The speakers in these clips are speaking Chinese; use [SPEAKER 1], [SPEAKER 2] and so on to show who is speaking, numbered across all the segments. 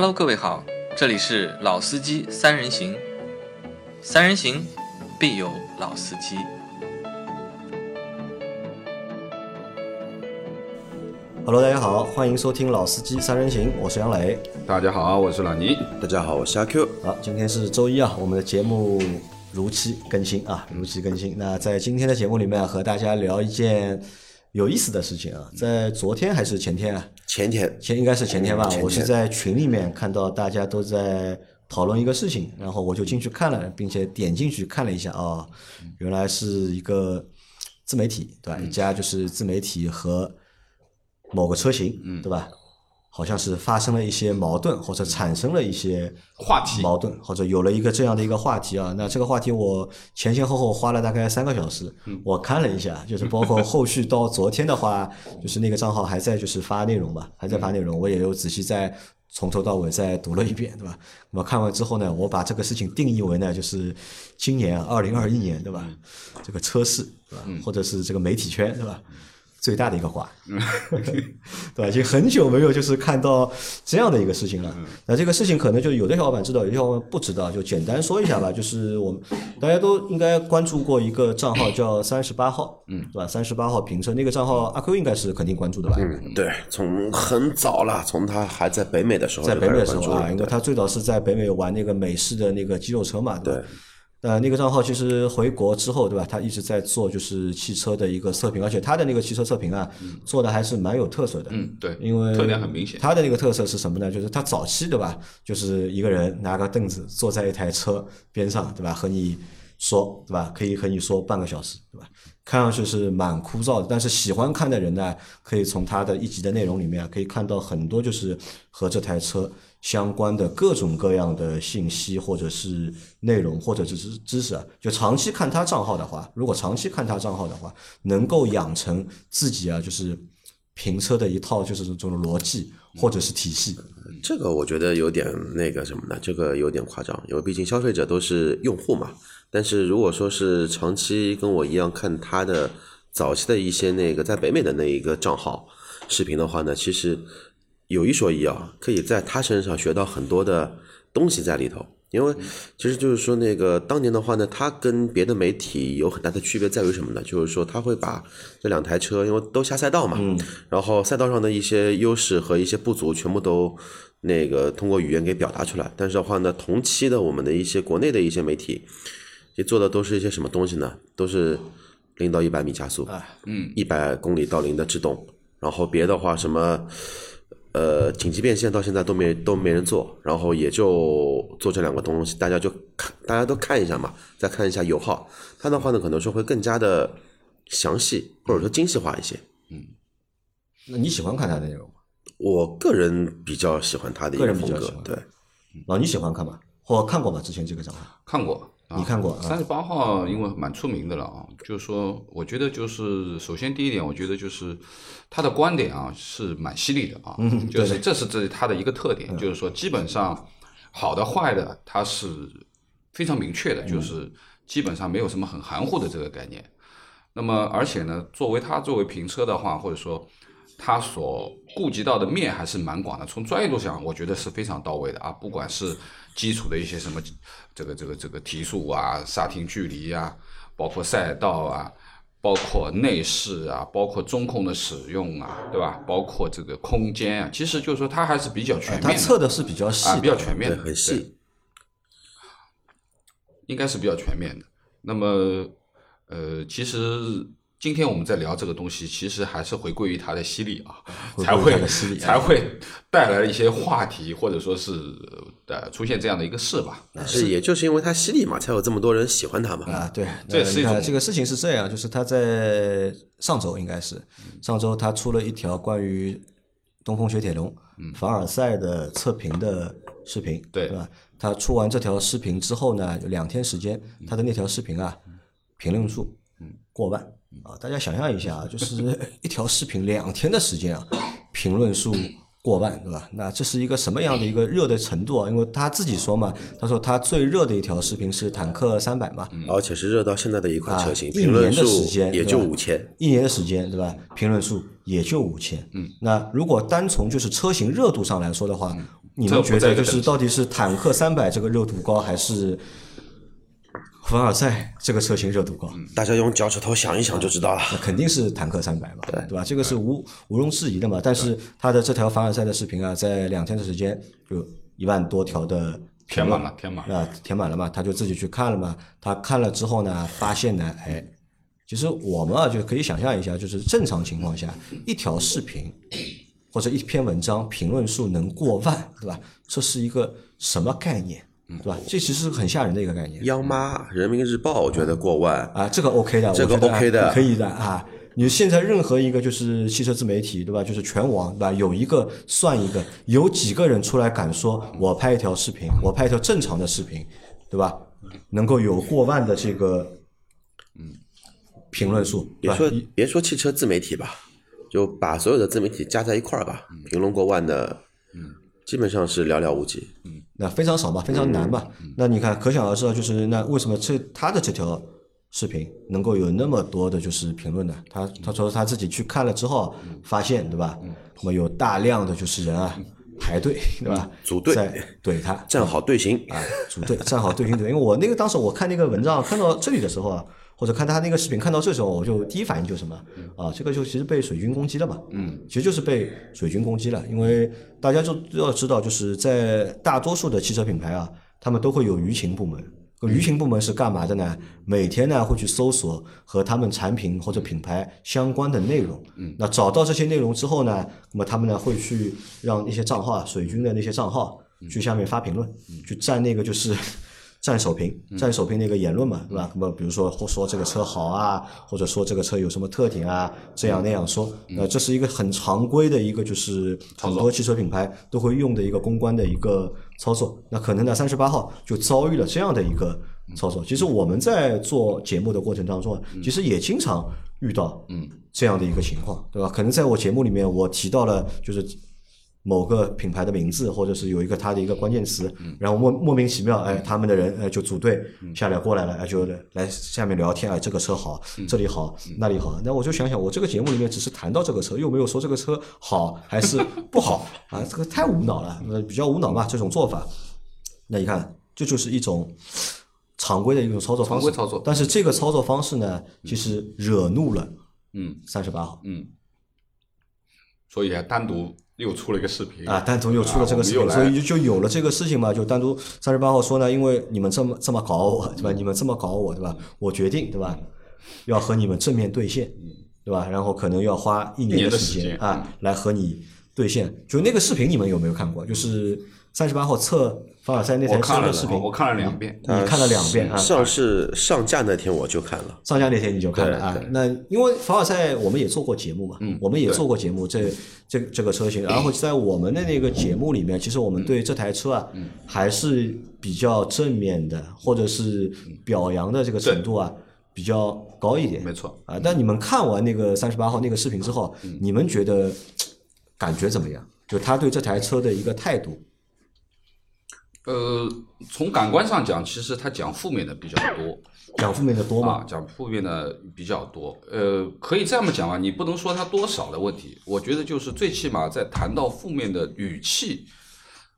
[SPEAKER 1] Hello，各位好，这里是老司机三人行，三人行必有老司机。
[SPEAKER 2] Hello，大家好，欢迎收听《老司机三人行》，我是杨磊。
[SPEAKER 3] 大家好，我是老倪。
[SPEAKER 4] 大家好，我是阿 Q。
[SPEAKER 2] 好，今天是周一啊，我们的节目如期更新啊，如期更新。那在今天的节目里面啊，和大家聊一件有意思的事情啊，在昨天还是前天啊？
[SPEAKER 4] 前天。
[SPEAKER 2] 前应该是前天吧，
[SPEAKER 4] 前天。
[SPEAKER 2] 我是在群里面看到大家都在讨论一个事情，然后我就进去看了，并且点进去看了一下啊、原来是一个自媒体，对吧？一家就是自媒体和某个车型，对吧？好像是发生了一些矛盾，或者产生了一些
[SPEAKER 3] 话题
[SPEAKER 2] 矛盾，或者有了一个这样的一个话题啊。那这个话题我前前后后花了大概三个小时，我看了一下，就是包括后续到昨天的话，就是那个账号还在就是发内容吧，还在发内容，我也有仔细在从头到尾再读了一遍，对吧？那么看完之后呢，我把这个事情定义为呢，就是今年二零二一年，对吧？这个车市，对吧？或者是这个媒体圈，对吧？最大的一个瓜，对吧？已经很久没有就是看到这样的一个事情了。那这个事情可能就有的小伙伴知道，有的小伙伴不知道，就简单说一下吧。就是我们大家都应该关注过一个账号叫三十八号，嗯，对吧？三十八号评测那个账号，阿 Q 应该是肯定关注的吧？
[SPEAKER 4] 嗯，对，从很早了，从他还在北美的时候
[SPEAKER 2] 在北美的时候啊，因为他最早是在北美玩那个美式的那个肌肉车嘛，对吧？
[SPEAKER 4] 对
[SPEAKER 2] 呃，那个账号其实回国之后，对吧？他一直在做就是汽车的一个测评，而且他的那个汽车测评啊，做的还是蛮有特色的。
[SPEAKER 3] 嗯，对，
[SPEAKER 2] 因为
[SPEAKER 3] 特点很明显。
[SPEAKER 2] 他的那个特色是什么呢？就是他早期对吧，就是一个人拿个凳子坐在一台车边上，对吧？和你说，对吧？可以和你说半个小时，对吧？看上去是蛮枯燥的，但是喜欢看的人呢，可以从他的一集的内容里面啊可以看到很多就是和这台车相关的各种各样的信息，或者是内容，或者是知知识啊。就长期看他账号的话，如果长期看他账号的话，能够养成自己啊，就是评测的一套就是这种逻辑或者是体系。
[SPEAKER 4] 这个我觉得有点那个什么呢？这个有点夸张，因为毕竟消费者都是用户嘛。但是如果说是长期跟我一样看他的早期的一些那个在北美的那一个账号视频的话呢，其实有一说一啊，可以在他身上学到很多的东西在里头。因为其实就是说，那个当年的话呢，它跟别的媒体有很大的区别在于什么呢？就是说它会把这两台车，因为都下赛道嘛，然后赛道上的一些优势和一些不足全部都那个通过语言给表达出来。但是的话呢，同期的我们的一些国内的一些媒体，也做的都是一些什么东西呢？都是零到一百米加速，嗯，一百公里到零的制动，然后别的话什么。呃，紧急变现到现在都没都没人做，然后也就做这两个东西，大家就看，大家都看一下嘛，再看一下油耗，它的话呢，可能说会更加的详细或者说精细化一些。
[SPEAKER 2] 嗯那你喜欢看他的内容吗？
[SPEAKER 4] 我个人比较喜欢它的一
[SPEAKER 2] 个
[SPEAKER 4] 个风格
[SPEAKER 2] 人比较喜欢，
[SPEAKER 4] 对，
[SPEAKER 2] 老你喜欢看吗？或看过吗？之前这个账号？
[SPEAKER 3] 看过，
[SPEAKER 2] 你看过啊
[SPEAKER 3] 三十八号，因为蛮出名的了啊。就是说，我觉得就是首先第一点，我觉得就是他的观点啊是蛮犀利的啊，
[SPEAKER 2] 嗯
[SPEAKER 3] 就是这是这他的一个特点，就是说基本上好的坏的他是非常明确的，
[SPEAKER 2] 嗯
[SPEAKER 3] 就是基本上没有什么很含糊的这个概念。那么而且呢，作为他作为评车的话，或者说他所顾及到的面还是蛮广的。从专业度上，我觉得是非常到位的啊，不管是基础的一些什么这个这个这个提速啊、刹停距离啊，包括赛道啊，包括内饰啊，包括中控的使用啊，对吧？包括这个空间啊，其实就是说它还是比较全面的。
[SPEAKER 2] 他测的是比较细
[SPEAKER 3] 啊，比较全面，的，
[SPEAKER 4] 很细。
[SPEAKER 3] 应该是比较全面的。那么，呃，其实今天我们在聊这个东西，其实还是回归于它的犀利啊，才会才会带来一些话题，或者说是呃出现这样的一个事吧。
[SPEAKER 4] 是，也就是因为它犀利嘛，才有这么多人喜欢它嘛。
[SPEAKER 2] 啊，对，
[SPEAKER 3] 这是一种
[SPEAKER 2] 这个事情是这样，就是他在上周应该是上周他出了一条关于东风雪铁龙凡尔赛的测评的视频，
[SPEAKER 3] 对。
[SPEAKER 2] 吧？他出完这条视频之后呢，有两天时间，他的那条视频啊，评论数过万啊！大家想象一下啊，就是一条视频两天的时间啊，评论数过万，对吧？那这是一个什么样的一个热的程度啊？因为他自己说嘛，他说他最热的一条视频是坦克三百嘛，
[SPEAKER 4] 而且是热到现在的一款车型，
[SPEAKER 2] 啊一
[SPEAKER 4] 评论
[SPEAKER 2] 年的
[SPEAKER 4] 数
[SPEAKER 2] 时间
[SPEAKER 4] 也就五千。
[SPEAKER 2] 一年的时间，对吧？评论数也就五千。嗯，那如果单从就是车型热度上来说的话，你们觉得就是到底是坦克三百这个热度高，还是凡尔赛这个车型热度高？
[SPEAKER 4] 大家用脚趾头想一想就知道了。
[SPEAKER 2] 那肯定是坦克三百嘛，对吧？这个是无毋庸置疑的嘛。但是它的这条凡尔赛的视频啊，在两天的时间就一万多条的
[SPEAKER 3] 填满了，填满了。
[SPEAKER 2] 啊，填满了嘛，他就自己去看了嘛。他看了之后呢，发现呢，哎，其实我们啊就可以想象一下，就是正常情况下，一条视频或者一篇文章评论数能过万，对吧？这是一个什么概念，对吧？这其实是很吓人的一个概念
[SPEAKER 4] 央妈、人民日报，我觉得过万。
[SPEAKER 2] 啊，这个 OK 的，
[SPEAKER 4] 这个 OK 的
[SPEAKER 2] 可以的啊。你现在任何一个就是汽车自媒体，对吧？就是全网，对吧？有一个算一个，有几个人出来敢说，我拍一条视频，我拍一条正常的视频，对吧？能够有过万的这个嗯评论数，
[SPEAKER 4] 别说别说汽车自媒体吧，就把所有的自媒体加在一块儿吧，评论过万的，基本上是寥寥无几。
[SPEAKER 2] 嗯那非常少嘛，非常难嘛。那你看，可想而知啊，就是那为什么这他的这条视频能够有那么多的就是评论呢？他他说他自己去看了之后发现，对吧？那么有大量的就是人啊 排队，对吧？
[SPEAKER 4] 组队
[SPEAKER 2] 在 怼他，
[SPEAKER 4] 站好队形，
[SPEAKER 2] 啊，组队站好队形队。因为我那个当时我看那个文章看到这里的时候啊，或者看他那个视频看到这时候，我就第一反应就是什么啊，这个就其实被水军攻击了嘛，嗯，其实就是被水军攻击了，因为大家就都要知道，就是在大多数的汽车品牌啊，他们都会有舆情部门。舆情部门是干嘛的呢？每天呢会去搜索和他们产品或者品牌相关的内容。嗯，那找到这些内容之后呢，那么他们呢会去让一些账号啊，水军的那些账号去下面发评论，去占那个就是占首屏，占首屏那个言论嘛，对吧？那么比如说说这个车好啊，或者说这个车有什么特点啊，这样那样说，那这是一个很常规的一个就是很多汽车品牌都会用的一个公关的一个操作。那可能呢，三十八号就遭遇了这样的一个操作。其实我们在做节目的过程当中啊，其实也经常遇到嗯这样的一个情况，对吧？可能在我节目里面我提到了就是。某个品牌的名字，或者是有一个它的一个关键词，然后莫莫名其妙，哎，他们的人哎就组队下来过来了，哎就来下面聊天，哎这个车好，这里好，那里好，那我就想想，我这个节目里面只是谈到这个车，又没有说这个车好还是不好 啊，这个太无脑了，那比较无脑嘛这种做法。那你看，这就是一种常规的一种操作方式，
[SPEAKER 3] 常规操作。
[SPEAKER 2] 但是这个操作方式呢，其实惹怒了
[SPEAKER 3] 嗯。
[SPEAKER 2] 三十八号。
[SPEAKER 3] 嗯，所以还单独又出了一个视频
[SPEAKER 2] 啊，单独又出了这个视频，所以就就有了这个事情嘛，就单独三十八号说呢，因为你们这么这么搞我，对吧？你们这么搞我，对吧？我决定，对吧？要和你们正面对线，对吧？然后可能要花一
[SPEAKER 3] 一年
[SPEAKER 2] 年
[SPEAKER 3] 的时间
[SPEAKER 2] 时间啊，来和你对线。就那个视频，你们有没有看过？就是三十八号测凡尔赛那台
[SPEAKER 3] 我看了
[SPEAKER 2] 车的视频，
[SPEAKER 3] 我看了两遍。
[SPEAKER 2] 你看了两遍啊？
[SPEAKER 4] 上市上架那天我就看了。
[SPEAKER 2] 上架那天你就看了啊？那因为凡尔赛我们也做过节目嘛，
[SPEAKER 3] 嗯
[SPEAKER 2] 我们也做过节目，这这这个车型，然后在我们的那个节目里面，其实我们对这台车啊，
[SPEAKER 3] 嗯
[SPEAKER 2] 还是比较正面的，或者是表扬的这个程度啊，比较高一点。
[SPEAKER 3] 没错
[SPEAKER 2] 啊，但你们看完那个三十八号那个视频之后，
[SPEAKER 3] 嗯
[SPEAKER 2] 你们觉得感觉怎么样？就他对这台车的一个态度，
[SPEAKER 3] 呃，从感官上讲，其实他讲负面的比较多
[SPEAKER 2] 讲负面的多
[SPEAKER 3] 啊，讲负面的比较多。呃，可以这么讲啊，你不能说他多少的问题，我觉得就是最起码在谈到负面的语气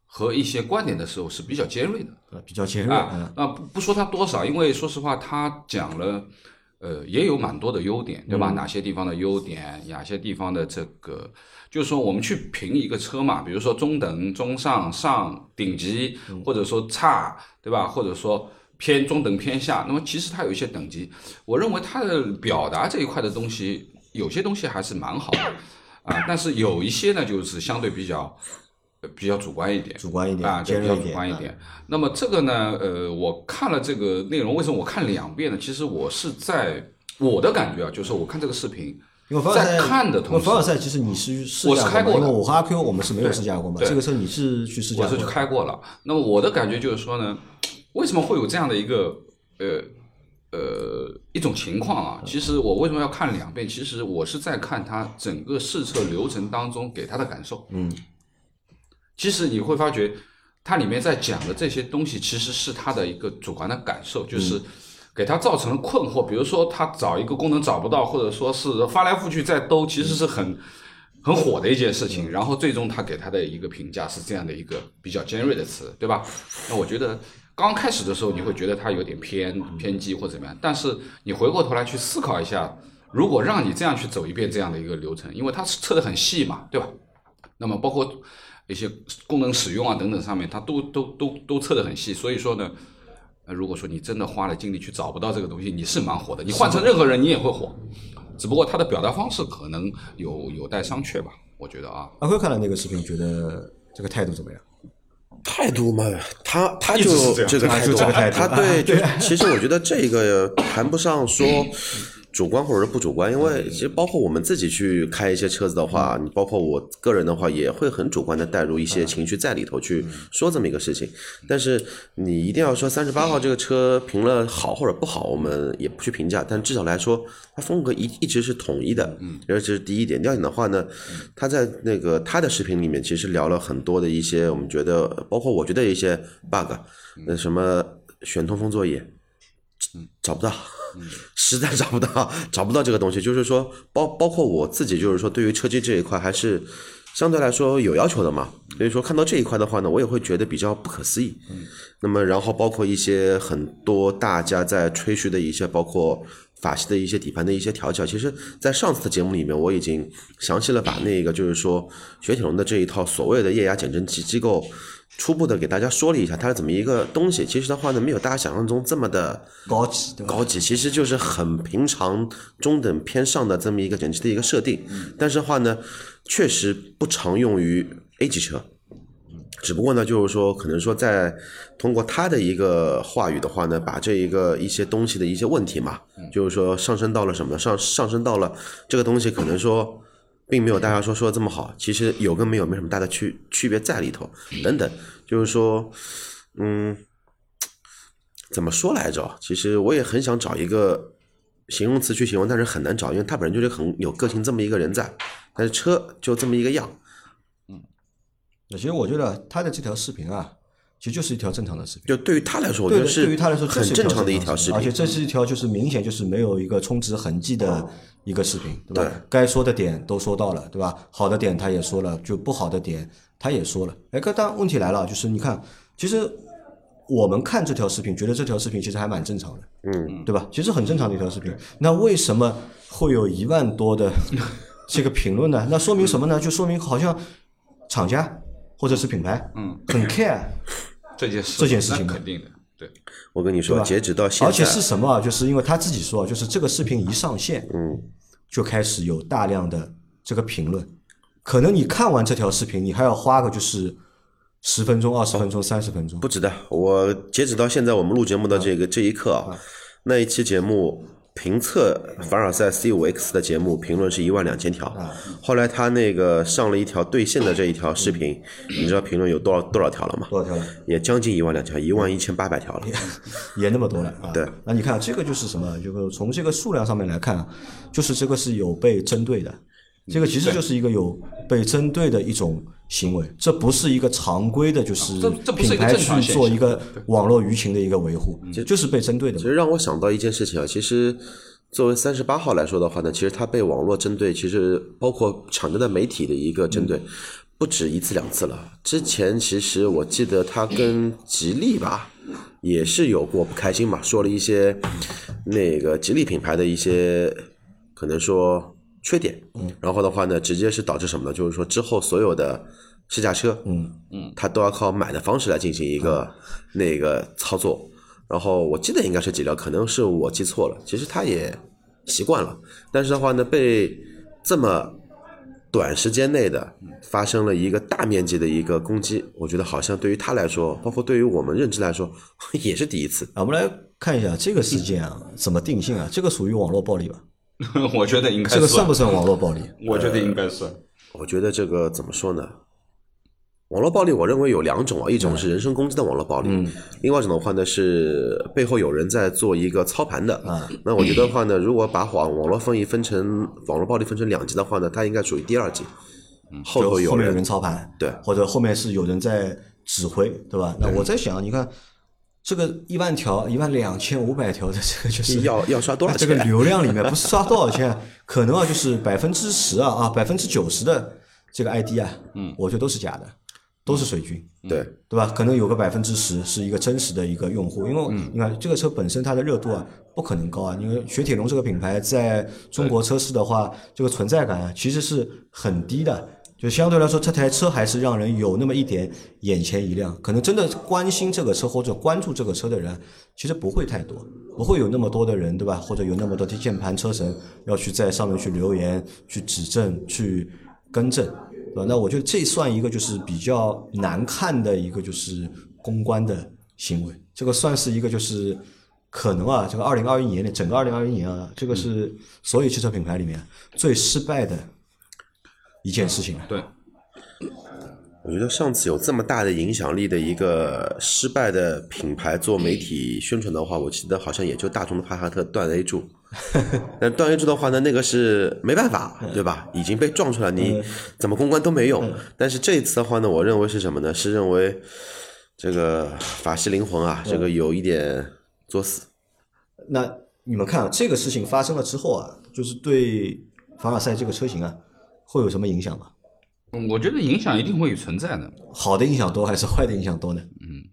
[SPEAKER 3] 和一些观点的时候是比较尖锐的。
[SPEAKER 2] 呃比较尖锐
[SPEAKER 3] 啊
[SPEAKER 2] 啊，，
[SPEAKER 3] 那不不说他多少，因为说实话，他讲了，呃，也有蛮多的优点，对吧？哪些地方的优点，哪些地方的这个，就是说我们去评一个车嘛，比如说中等、中上、上、顶级，或者说差，对吧？或者说偏中等偏下，那么其实它有一些等级，我认为它的表达这一块的东西，有些东西还是蛮好的啊，但是有一些呢，就是相对比较。呃比较主观一点，
[SPEAKER 2] 主观一点
[SPEAKER 3] 啊，对比较主观一点。那么这个呢，呃，我看了这个内容，为什么我看两遍呢？其实我是在我的感觉啊，就是我看这个视频，
[SPEAKER 2] 因为凡尔赛
[SPEAKER 3] 在看的同时
[SPEAKER 2] 凡尔赛其实你是试驾过嘛，
[SPEAKER 3] 开过的
[SPEAKER 2] 因为我和阿 Q 我们是没有试驾过嘛，
[SPEAKER 3] 对
[SPEAKER 2] 这个车你是去试驾
[SPEAKER 3] 我是去，开过了。那么我的感觉就是说呢，为什么会有这样的一个呃呃一种情况啊？其实我为什么要看两遍？其实我是在看他整个试车流程当中给他的感受。
[SPEAKER 2] 嗯，
[SPEAKER 3] 其实你会发觉，它里面在讲的这些东西，其实是他的一个主观的感受，就是给他造成了困惑。比如说，他找一个功能找不到，或者说是翻来覆去在兜，其实是很很火的一件事情，然后最终他给他的一个评价是这样的一个比较尖锐的词，对吧？那我觉得刚开始的时候你会觉得他有点偏偏激或怎么样，但是你回过头来去思考一下，如果让你这样去走一遍这样的一个流程，因为它测的很细嘛，对吧？那么包括一些功能使用啊等等上面，它都都都都测得很细，所以说呢。呃，如果说你真的花了精力去找不到这个东西，你是蛮火的。你换成任何人，你也会火，只不过他的表达方式可能有有待商榷吧。我觉得啊，
[SPEAKER 2] 阿辉看了那个视频，觉得这个态度怎么样？
[SPEAKER 4] 态度嘛，他他就是
[SPEAKER 3] 这
[SPEAKER 4] 个态度，他对，就
[SPEAKER 2] 啊
[SPEAKER 4] 其实我觉得这个谈不上说主观或者是不主观，因为其实包括我们自己去开一些车子的话，你包括我个人的话，也会很主观的带入一些情绪在里头去说这么一个事情。但是你一定要说三十八号这个车评了好或者不好，我们也不去评价，但至少来说，它风格一一直是统一的，嗯，这是第一点。第二点的话呢，他在那个他的视频里面其实聊了很多的一些我们觉得，包括我觉得一些 bug，那什么选通风作业，找不到，实在找不到，找不到这个东西。就是说，包包括我自己，就是说，对于车机这一块还是相对来说有要求的嘛。所以说，看到这一块的话呢，我也会觉得比较不可思议。那么，然后包括一些很多大家在吹嘘的一些，包括法系的一些底盘的一些调教，其实，在上次的节目里面，我已经详细了把那个就是说雪铁龙的这一套所谓的液压减震器机构。初步的给大家说了一下它是怎么一个东西，其实的话呢，没有大家想象中这么的
[SPEAKER 2] 高级，
[SPEAKER 4] 高级，其实就是很平常、中等偏上的这么一个整机的一个设定。但是的话呢，确实不常用于 A 级车。只不过呢，就是说，可能说在通过他的一个话语的话呢，把这一个一些东西的一些问题嘛，就是说上升到了什么？上上升到了这个东西，可能说并没有大家说说的这么好，其实有跟没有没什么大的区区别在里头，等等，就是说，嗯，怎么说来着？其实我也很想找一个形容词去形容，但是很难找，因为他本身就是很有个性这么一个人在，但是车就这么一个样。嗯。
[SPEAKER 2] 那其实我觉得他的这条视频啊，其实就是一条正常的视频。
[SPEAKER 4] 就对于他来说，我觉
[SPEAKER 2] 对的，
[SPEAKER 4] 得是
[SPEAKER 2] 对于他来说，
[SPEAKER 4] 很正常的一条
[SPEAKER 2] 视频而且。这是一条就是明显就是没有一个充值痕迹的一个视频，对吧？
[SPEAKER 4] 对
[SPEAKER 2] 该说的点都说到了，对吧？好的点他也说了，就不好的点他也说了。哎，可但问题来了，就是你看，其实我们看这条视频，觉得这条视频其实还蛮正常的，
[SPEAKER 4] 嗯，
[SPEAKER 2] 对吧？其实很正常的一条视频，那为什么会有一万多的这个评论呢？那说明什么呢？就说明好像厂家或者是品牌，
[SPEAKER 3] 嗯，
[SPEAKER 2] 很 care
[SPEAKER 3] 这件事
[SPEAKER 2] 这件事情
[SPEAKER 3] 肯定的，对，
[SPEAKER 4] 我跟你说，截止到现在，
[SPEAKER 2] 而且是什么啊？就是因为他自己说，就是这个视频一上线，
[SPEAKER 4] 嗯，
[SPEAKER 2] 就开始有大量的这个评论。可能你看完这条视频，你还要花个就是十分钟、二十分钟、三十分钟
[SPEAKER 4] 不。止的。我截止到现在，我们录节目的这个这一刻啊，那一期节目评测凡尔赛 C 五 X 的节目评论是一万两千条，后来他那个上了一条兑现的这一条视频，你知道评论有多少多少条了吗？
[SPEAKER 2] 多少条了？
[SPEAKER 4] 也将近一万两千，一万一千八百条了。
[SPEAKER 2] 也那么多了啊。
[SPEAKER 4] 对，
[SPEAKER 2] 那你看这个就是什么？就是从这个数量上面来看啊，就是这个是有被针对的，这个其实就是一个有被针对的一种行为，这不是一个常规的，就是
[SPEAKER 3] 这这不是一个
[SPEAKER 2] 品牌去做一个网络舆情的一个维护，就是被针对的。
[SPEAKER 4] 其实让我想到一件事情啊，其实作为三十八号来说的话呢，其实它被网络针对，其实包括厂家的媒体的一个针对，不止一次两次了。之前其实我记得他跟吉利吧，也是有过不开心嘛，说了一些那个吉利品牌的一些可能说缺点，然后的话呢，直接是导致什么呢？就是说之后所有的试驾车，
[SPEAKER 2] 嗯
[SPEAKER 3] 嗯，
[SPEAKER 4] 它都要靠买的方式来进行一个那个操作。然后我记得应该是几辆，可能是我记错了。其实他也习惯了，但是的话呢，被这么短时间内的发生了一个大面积的一个攻击，我觉得好像对于他来说，包括对于我们认知来说，也是第一次。
[SPEAKER 2] 啊，我们来看一下这个事件啊，怎么定性啊？这个属于网络暴力吧？
[SPEAKER 3] 我觉得应该
[SPEAKER 2] 这个算不算网络暴力？
[SPEAKER 3] 我觉得应该算。
[SPEAKER 4] 我觉得这个怎么说呢？网络暴力，我认为有两种啊，一种是人身攻击的网络暴力，
[SPEAKER 2] 嗯
[SPEAKER 4] 另外一种的话呢是背后有人在做一个操盘的。
[SPEAKER 2] 啊
[SPEAKER 4] 那我觉得的话呢，如果把网网络分一分成网络暴力分成两级的话呢，它应该属于第二级，后头有人
[SPEAKER 2] 后面有人操盘，
[SPEAKER 4] 对
[SPEAKER 2] 或者后面是有人在指挥，对吧？那我在想，你看这个一万条、一万两千五百条的这个就是
[SPEAKER 4] 要要刷多少钱
[SPEAKER 2] 这个？流量里面不是刷多少钱，可能啊就是百分之十啊啊百分之九十的这个 ID 啊，嗯，我觉得都是假的，都是水军。
[SPEAKER 4] 对，
[SPEAKER 2] 对吧？可能有个百分之十是一个真实的一个用户，因为你看这个车本身它的热度啊不可能高啊，因为雪铁龙这个品牌在中国车市的话，这个存在感啊其实是很低的。就相对来说，这台车还是让人有那么一点眼前一亮。可能真的关心这个车或者关注这个车的人，其实不会太多，不会有那么多的人，对吧？或者有那么多的键盘车神要去在上面去留言、去指正、去更正。对吧？那我觉得这算一个就是比较难看的一个就是公关的行为，这个算是一个就是可能啊，这个二零二一年的整个二零二一年啊，这个是所有汽车品牌里面最失败的一件事情了。
[SPEAKER 3] 对，
[SPEAKER 4] 我觉得上次有这么大的影响力的一个失败的品牌做媒体宣传的话，我记得好像也就大众的帕萨特断 A 柱。那断 A 柱的话呢，那个是没办法，对吧？已经被撞出来，你怎么公关都没用。但是这一次的话呢，我认为是什么呢？是认为这个法系灵魂啊，这个有一点作死。
[SPEAKER 2] 那你们看啊，这个事情发生了之后啊，就是对凡尔赛这个车型啊，会有什么影响吗？
[SPEAKER 3] 嗯我觉得影响一定会存在的。
[SPEAKER 2] 好的影响多还是坏的影响多呢？
[SPEAKER 3] 嗯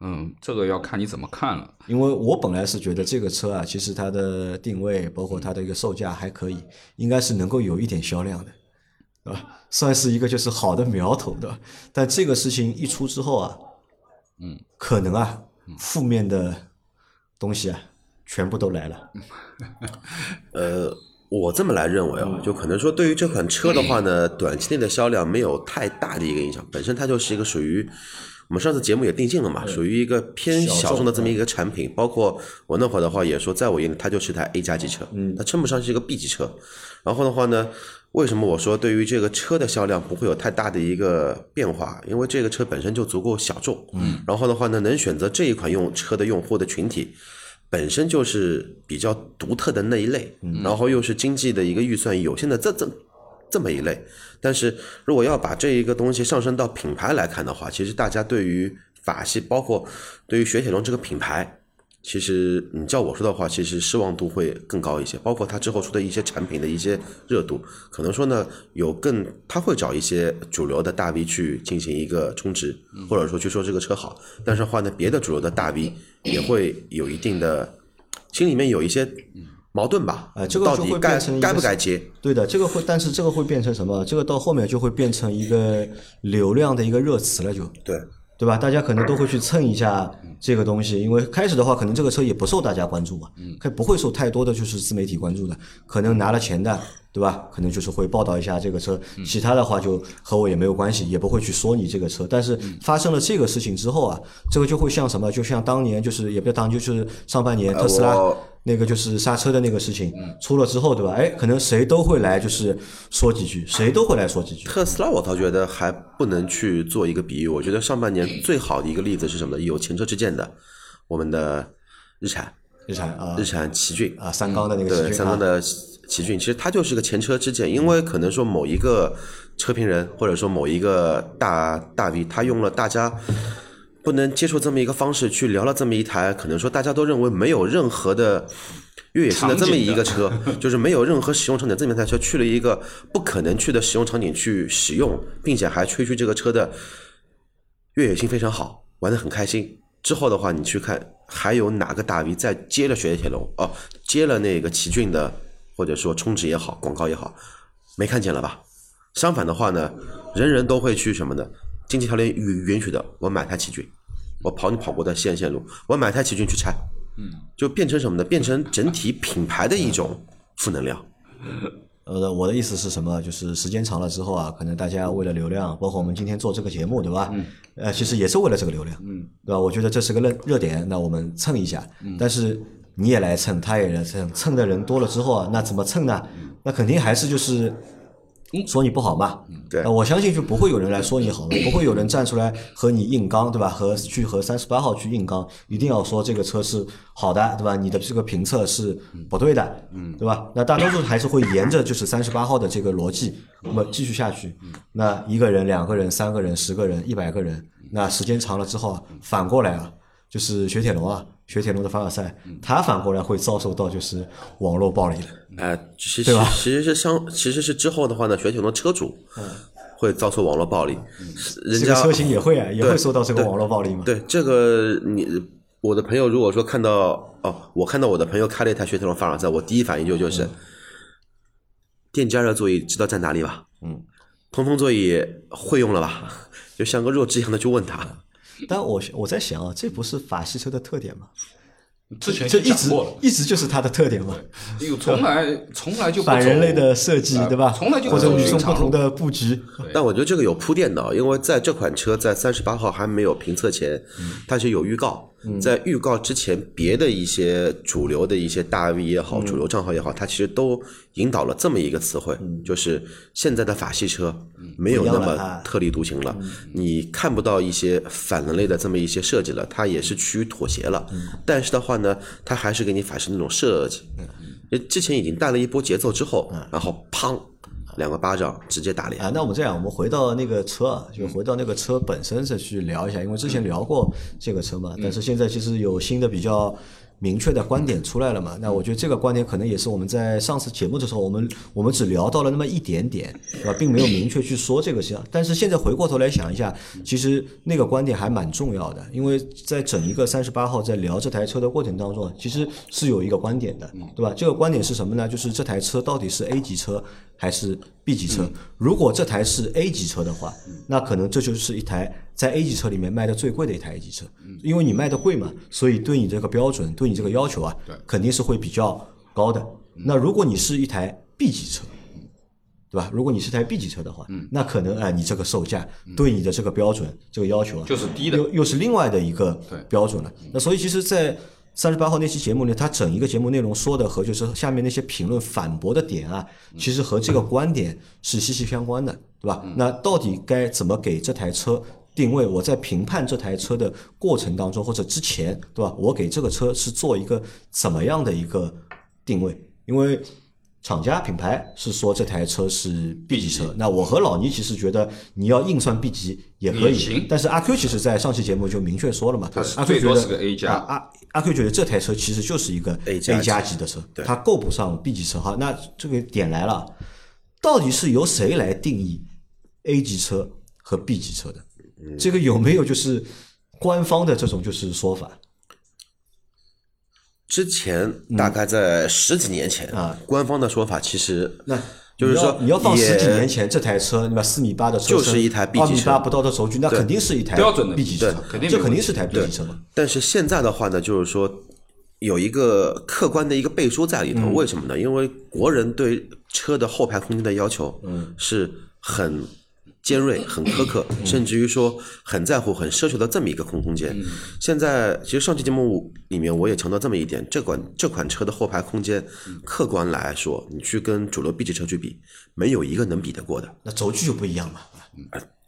[SPEAKER 3] 嗯，这个要看你怎么看了。
[SPEAKER 2] 因为我本来是觉得这个车啊，其实它的定位，包括它的一个售价还可以，应该是能够有一点销量的，对吧？算是一个就是好的苗头，对吧？但这个事情一出之后啊，
[SPEAKER 3] 嗯，
[SPEAKER 2] 可能啊，负面的东西啊，全部都来了。
[SPEAKER 4] 呃，我这么来认为啊，就可能说对于这款车的话呢，短期内的销量没有太大的一个影响，本身它就是一个属于。我们上次节目也定性了嘛，属于一个偏小众的这么一个产品，包括我那会儿的话也说，在我眼里它就是台 A 加级车，嗯，它称不上是一个 B 级车。然后的话呢，为什么我说对于这个车的销量不会有太大的一个变化？因为这个车本身就足够小众，嗯，然后的话呢，能选择这一款用车的用户的群体。本身就是比较独特的那一类，然后又是经济的一个预算有限的这这这么一类。但是如果要把这一个东西上升到品牌来看的话，其实大家对于法系，包括对于雪铁龙这个品牌，其实你叫我说的话，其实失望度会更高一些。包括它之后出的一些产品的一些热度，可能说呢有更他会找一些主流的大 V 去进行一个充值，或者说去说这个车好。但是话呢，别的主流的大 V 也会有一定的心里面有一些矛盾吧？
[SPEAKER 2] 哎这个
[SPEAKER 4] 到底该
[SPEAKER 2] 变成
[SPEAKER 4] 该不该接？
[SPEAKER 2] 对的，这个会，但是这个会变成什么？这个到后面就会变成一个流量的一个热词了就，
[SPEAKER 4] 对。
[SPEAKER 2] 对吧？大家可能都会去蹭一下这个东西，因为开始的话，可能这个车也不受大家关注嘛，可不会受太多的就是自媒体关注的，可能拿了钱的，对吧？可能就是会报道一下这个车，其他的话就和我也没有关系，也不会去说你这个车。但是发生了这个事情之后啊，这个就会像什么？就像当年就是也不要当，就是上半年特斯拉那个就是刹车的那个事情出了之后，对吧？哎，可能谁都会来就是说几句，谁都会来说几句。
[SPEAKER 4] 特斯拉我倒觉得还不能去做一个比喻，我觉得上半年最好的一个例子是什么呢？有前车之鉴的，我们的日产，
[SPEAKER 2] 日产啊。
[SPEAKER 4] 日产奇骏。
[SPEAKER 2] 啊三缸的那个
[SPEAKER 4] 对，三缸的奇骏，其实它就是个前车之鉴，因为可能说某一个车评人或者说某一个大大 V，他用了大家不能接受这么一个方式去聊了这么一台，可能说大家都认为没有任何的越野性的这么一个车，就是没有任何使用场景，这么一台车去了一个不可能去的使用场景去使用，并且还吹嘘这个车的越野性非常好，玩得很开心。之后的话，你去看还有哪个大 V 再接了雪铁龙哦，接了那个奇骏的，或者说充值也好，广告也好，没看见了吧？相反的话呢，人人都会去什么呢？经济条件允允许的，我买台奇骏，我跑你跑过的线线路，我买台奇骏去拆，嗯，就变成什么呢？变成整体品牌的一种负能量。
[SPEAKER 2] 呃，我的意思是什么？就是时间长了之后啊，可能大家为了流量，包括我们今天做这个节目，对吧？嗯。呃，其实也是为了这个流量，嗯，对吧？我觉得这是个热热点，那我们蹭一下。嗯。但是你也来蹭，他也来蹭，蹭的人多了之后啊，那怎么蹭呢？那肯定还是就是说你不好嘛。
[SPEAKER 4] 对
[SPEAKER 2] 那我相信就不会有人来说你好了，不会有人站出来和你硬刚，对吧？和去和三十八号去硬刚，一定要说这个车是好的，对吧？你的这个评测是不对的，嗯，对吧？那大多数还是会沿着就是三十八号的这个逻辑，那么继续下去。那一个人、两个人、三个人、十个人、一百个人，那时间长了之后啊，反过来啊，就是雪铁龙啊，雪铁龙的凡尔赛，他反过来会遭受到就是网络暴力的。
[SPEAKER 4] 哎，其实
[SPEAKER 2] 对吧
[SPEAKER 4] 其实是相，其实是之后的话呢，雪铁龙车主会遭受网络暴力，人家
[SPEAKER 2] 这个车型也会啊，也会受到这个网络暴力嘛。
[SPEAKER 4] 对这个你，我的朋友如果说看到哦，我看到我的朋友开了一台雪铁龙凡尔赛，我第一反应就就是，电加热座椅知道在哪里吧？
[SPEAKER 2] 嗯，
[SPEAKER 4] 通风座椅会用了吧？就像个弱智一样的去问他，
[SPEAKER 2] 但我我在想啊，这不是法系车的特点吗？
[SPEAKER 3] 之前
[SPEAKER 2] 就一直一直就是它的特点嘛，
[SPEAKER 3] 有从来从来就
[SPEAKER 2] 反人类的设计，
[SPEAKER 3] 呃
[SPEAKER 2] 对吧？
[SPEAKER 3] 从来就不
[SPEAKER 2] 或者与众不同的布局。
[SPEAKER 4] 但我觉得这个有铺垫的啊，因为在这款车在三十八号还没有评测前，它是有预告。在预告之前，别的一些主流的一些大 V 也好，主流账号也好，它其实都引导了这么一个词汇，就是现在的法系车没有那么特立独行了，你看不到一些反人类的这么一些设计了，它也是趋于妥协了。但是的话呢，它还是给你法式那种设计。呃之前已经带了一波节奏之后，然后砰，两个巴掌直接打脸。
[SPEAKER 2] 啊，那我们这样，我们回到那个车啊，就回到那个车本身再去聊一下，因为之前聊过这个车嘛，但是现在其实有新的比较明确的观点出来了嘛。那我觉得这个观点可能也是我们在上次节目的时候，我们我们只聊到了那么一点点，对吧？并没有明确去说这个事。但是现在回过头来想一下，其实那个观点还蛮重要的，因为在整一个三十八号在聊这台车的过程当中，其实是有一个观点的，对吧？这个观点是什么呢？就是这台车到底是 A 级车还是 B 级车？如果这台是 A 级车的话，那可能这就是一台在 A 级车里面卖的最贵的一台 A 级车，因为你卖的贵嘛，所以对你这个标准、对你这个要求啊，肯定是会比较高的。那如果你是一台 B 级车，对吧？如果你是台 B 级车的话，那可能哎、你这个售价对你的这个标准、这个要求啊，
[SPEAKER 3] 就是低的
[SPEAKER 2] 又又是另外的一个标准了。那所以其实，在三十八号那期节目里，他整一个节目内容说的和就是下面那些评论反驳的点啊，其实和这个观点是息息相关的，对吧？那到底该怎么给这台车定位？我在评判这台车的过程当中或者之前，对吧？我给这个车是做一个怎么样的一个定位？因为厂家品牌是说这台车是 B 级车，那我和老倪其实觉得你要硬算 B 级也可以
[SPEAKER 3] 行，
[SPEAKER 2] 但是阿 Q 其实在上期节目就明确说了嘛，阿 Q 觉得
[SPEAKER 3] 最多是个 A 加
[SPEAKER 2] 啊阿阿 Q 觉得这台车其实就是一个
[SPEAKER 4] A 加
[SPEAKER 2] A 加级的车，
[SPEAKER 4] 对
[SPEAKER 2] 它够不上 B 级车。好，那这个点来了，到底是由谁来定义 A 级车和 B 级车的？这个有没有就是官方的这种就是说法？
[SPEAKER 4] 之前大概在十几年前
[SPEAKER 2] 啊，
[SPEAKER 4] 官方的说法其实
[SPEAKER 2] 那
[SPEAKER 4] 就是说
[SPEAKER 2] 你要你要放十几年前这台车，对吧？四米八的车身
[SPEAKER 4] 就是一台 B 级车
[SPEAKER 2] 二米八不到的轴距，那肯定是一台
[SPEAKER 3] 标准的
[SPEAKER 2] B 级车，
[SPEAKER 3] 肯定
[SPEAKER 2] 这肯定是台 B 级车嘛。
[SPEAKER 4] 但是现在的话呢，就是说有一个客观的一个背书在里头。为什么呢？因为国人对车的后排空间的要求，嗯，是很尖锐、很苛刻，甚至于说很在乎、很奢求的这么一个空空间。现在其实上期节目里面我也强调这么一点，这款这款车的后排空间，客观来说，你去跟主流 B 级车去比，没有一个能比得过的。
[SPEAKER 2] 那轴距就不一样嘛。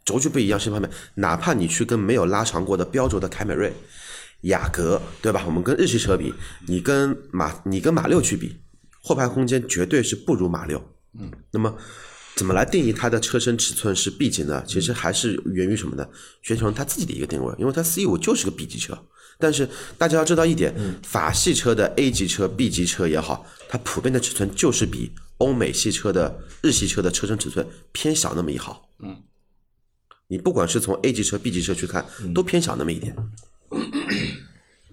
[SPEAKER 4] 轴距不一样是一方面，哪怕你去跟没有拉长过的标轴的凯美瑞、雅阁，对吧？我们跟日系车比，你跟马你跟马六去比，后排空间绝对是不如马六。嗯，那么怎么来定义它的车身尺寸是 B 级呢？其实还是源于什么呢？雪铁龙它自己的一个定位，因为它 C 五就是个 B 级车。但是大家要知道一点，法系车的 A 级车、B 级车也好，它普遍的尺寸就是比欧美系车的日系车的车身尺寸偏小那么一毫。你不管是从 A 级车、B 级车去看，都偏小那么一点。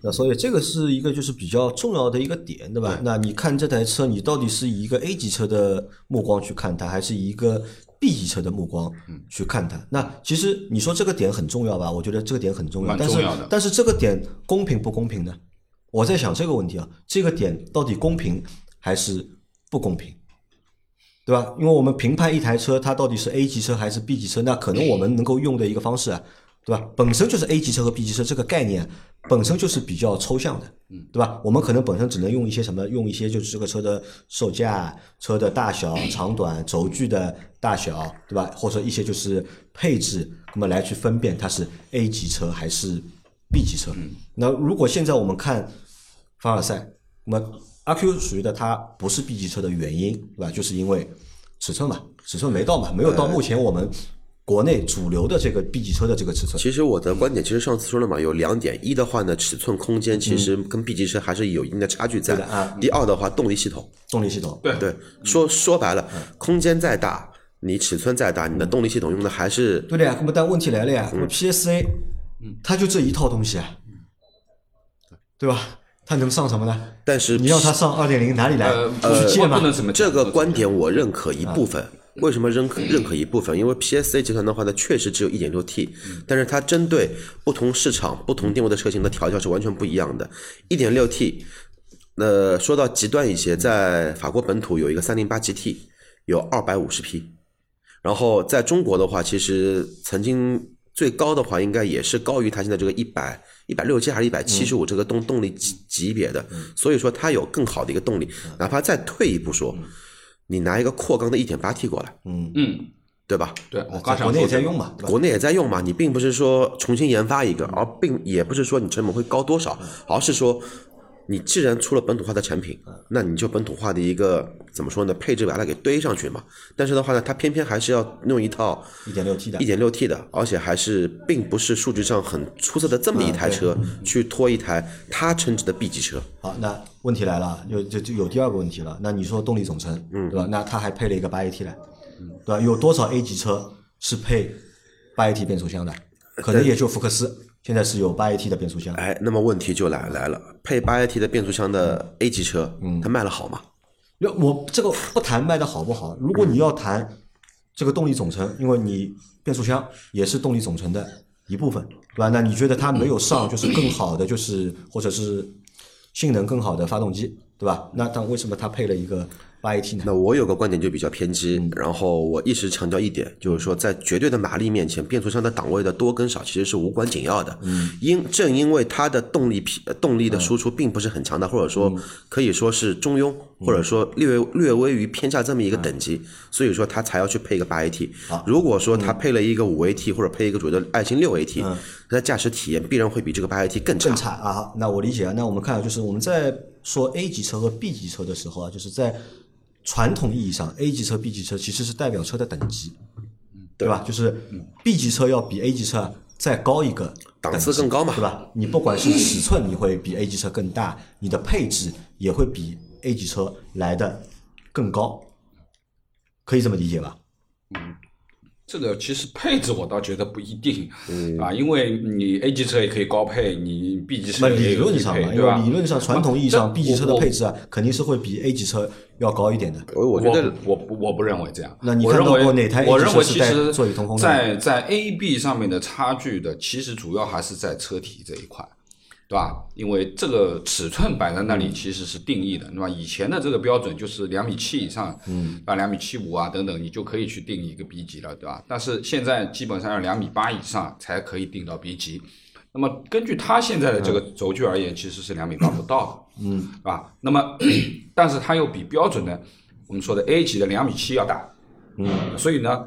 [SPEAKER 2] 那所以这个是一个就是比较重要的一个点，对吧？那你看这台车，你到底是以一个 A 级车的目光去看它，还是以一个 B 级车的目光去看它？那其实你说这个点很重要吧？我觉得这个点很重要，但是但是这个点公平不公平呢？我在想这个问题啊，这个点到底公平还是不公平？对吧？因为我们评判一台车，它到底是 A 级车还是 B 级车，那可能我们能够用的一个方式啊，对吧？本身就是 A 级车和 B 级车这个概念本身就是比较抽象的，对吧？我们可能本身只能用一些什么，用一些就是这个车的售价、车的大小、长短、轴距的大小，对吧？或者一些就是配置，那么来去分辨它是 A 级车还是 B 级车。那如果现在我们看凡尔赛，那么阿 Q 属于的它不是 B 级车的原因，对吧？就是因为尺寸嘛，尺寸没到嘛，没有到目前我们国内主流的这个 B 级车的这个尺寸。
[SPEAKER 4] 其实我的观点，其实上次说了嘛，有两点。一的话呢，尺寸空间其实跟 B 级车还是有一定的差距在。
[SPEAKER 2] 对的啊
[SPEAKER 4] 第二的话，动力系统，
[SPEAKER 2] 动力系统，
[SPEAKER 3] 对
[SPEAKER 4] 对，说说白了，空间再大，你尺寸再大，你的动力系统用的还是
[SPEAKER 2] 对的呀。那么但问题来了呀，那么 PSA，嗯它就这一套东西啊，对吧？它能上什么呢？
[SPEAKER 4] 但是
[SPEAKER 2] 你要它上二点零哪里来？
[SPEAKER 3] 呃，
[SPEAKER 2] 去借嘛
[SPEAKER 3] 不？能这么
[SPEAKER 4] 这个观点我认可一部分。为什么认可认可一部分？因为 PSA 集团的话呢，确实只有一点六 T，但是它针对不同市场、不同定位的车型的调教是完全不一样的。一点六 T，那，说到极端一些，在法国本土有一个三零八 GT，有二百五十匹，然后在中国的话，其实曾经最高的话，应该也是高于它现在这个一百一百六十七还是一百七十五这个动动力级级别的，所以说它有更好的一个动力。哪怕再退一步说，你拿一个扩缸的 1.8T 过来，
[SPEAKER 3] 嗯嗯，
[SPEAKER 4] 对吧？
[SPEAKER 3] 对我刚才
[SPEAKER 2] 国内也在用嘛，对吧？
[SPEAKER 4] 国内也在用嘛，你并不是说重新研发一个，而并也不是说你成本会高多少，而是说你既然出了本土化的产品，那你就本土化的一个怎么说呢？配置把它给堆上去嘛。但是的话呢，它偏偏还是要弄一套
[SPEAKER 2] 一点六 T 的
[SPEAKER 4] 一，点六 T 的，而且还是并不是数据上很出色的这么一台车，去拖一台它称之的 B 级车。
[SPEAKER 2] 好，那问题来了，有就就有第二个问题了。那你说动力总成，
[SPEAKER 4] 嗯
[SPEAKER 2] 对吧？那它还配了一个八 AT 来，对吧？有多少 A 级车是配八 AT 变速箱的？可能也就福克斯现在是有八 AT 的变速箱。
[SPEAKER 4] 哎，那么问题就来来了，配八 AT 的变速箱的 A 级车，嗯它卖的好吗？
[SPEAKER 2] 那我这个不谈卖的好不好，如果你要谈这个动力总成，因为你变速箱也是动力总成的一部分，对吧？那你觉得它没有上就是更好的，就是或者是性能更好的发动机，对吧？那但为什么它配了一个八 AT 呢？
[SPEAKER 4] 那我有个观点就比较偏激，然后我一直强调一点，就是说在绝对的马力面前，变速箱的档位的多跟少其实是无关紧要的。嗯，因正因为它的动力匹呃动力的输出并不是很强大，或者说可以说是中庸，或者说略略微于偏下这么一个等级，所以说它才要去配一个八 AT。如果说它配了一个五 AT 或者配一个主流的爱信六 AT，它的驾驶体验必然会比这个八 AT 更差
[SPEAKER 2] 更。差啊！那我理解啊。那我们看，就是我们在说 A 级车和 B 级车的时候啊，就是在传统意义上，A 级车、B 级车其实是代表车的等级，对吧？就是 B 级车要比 A 级车再高一个
[SPEAKER 4] 档次更高嘛
[SPEAKER 2] 对吧？你不管是尺寸，你会比 A 级车更大，你的配置也会比 A 级车来的更高，可以这么理解吧？
[SPEAKER 3] 嗯这个其实配置我倒觉得不一定，嗯啊，因为你 A 级车也可以高配，你 B 级车也理
[SPEAKER 2] 论上嘛，
[SPEAKER 3] 对吧？
[SPEAKER 2] 为理论上传统意义上 B 级车的配置啊，肯定是会比 A 级车要高一点的。
[SPEAKER 4] 我我觉得
[SPEAKER 3] 我不我不认为这样。
[SPEAKER 2] 那你看到
[SPEAKER 3] 我认为
[SPEAKER 2] 过哪台
[SPEAKER 3] 我认为其
[SPEAKER 2] 车是带
[SPEAKER 3] 实
[SPEAKER 2] 座椅通风
[SPEAKER 3] 在在 A B 上面的差距的，其实主要还是在车体这一块，对吧？因为这个尺寸摆在那里其实是定义的，对吧？以前的这个标准就是两米七以上，嗯，啊两米七五啊等等，你就可以去定一个 B 级了，对吧？但是现在基本上要两米八以上才可以定到 B 级。那么根据它现在的这个轴距而言，其实是两米八不到的，嗯，是吧？那么但是它又比标准的我们说的 A 级的两米七要大，嗯，所以呢，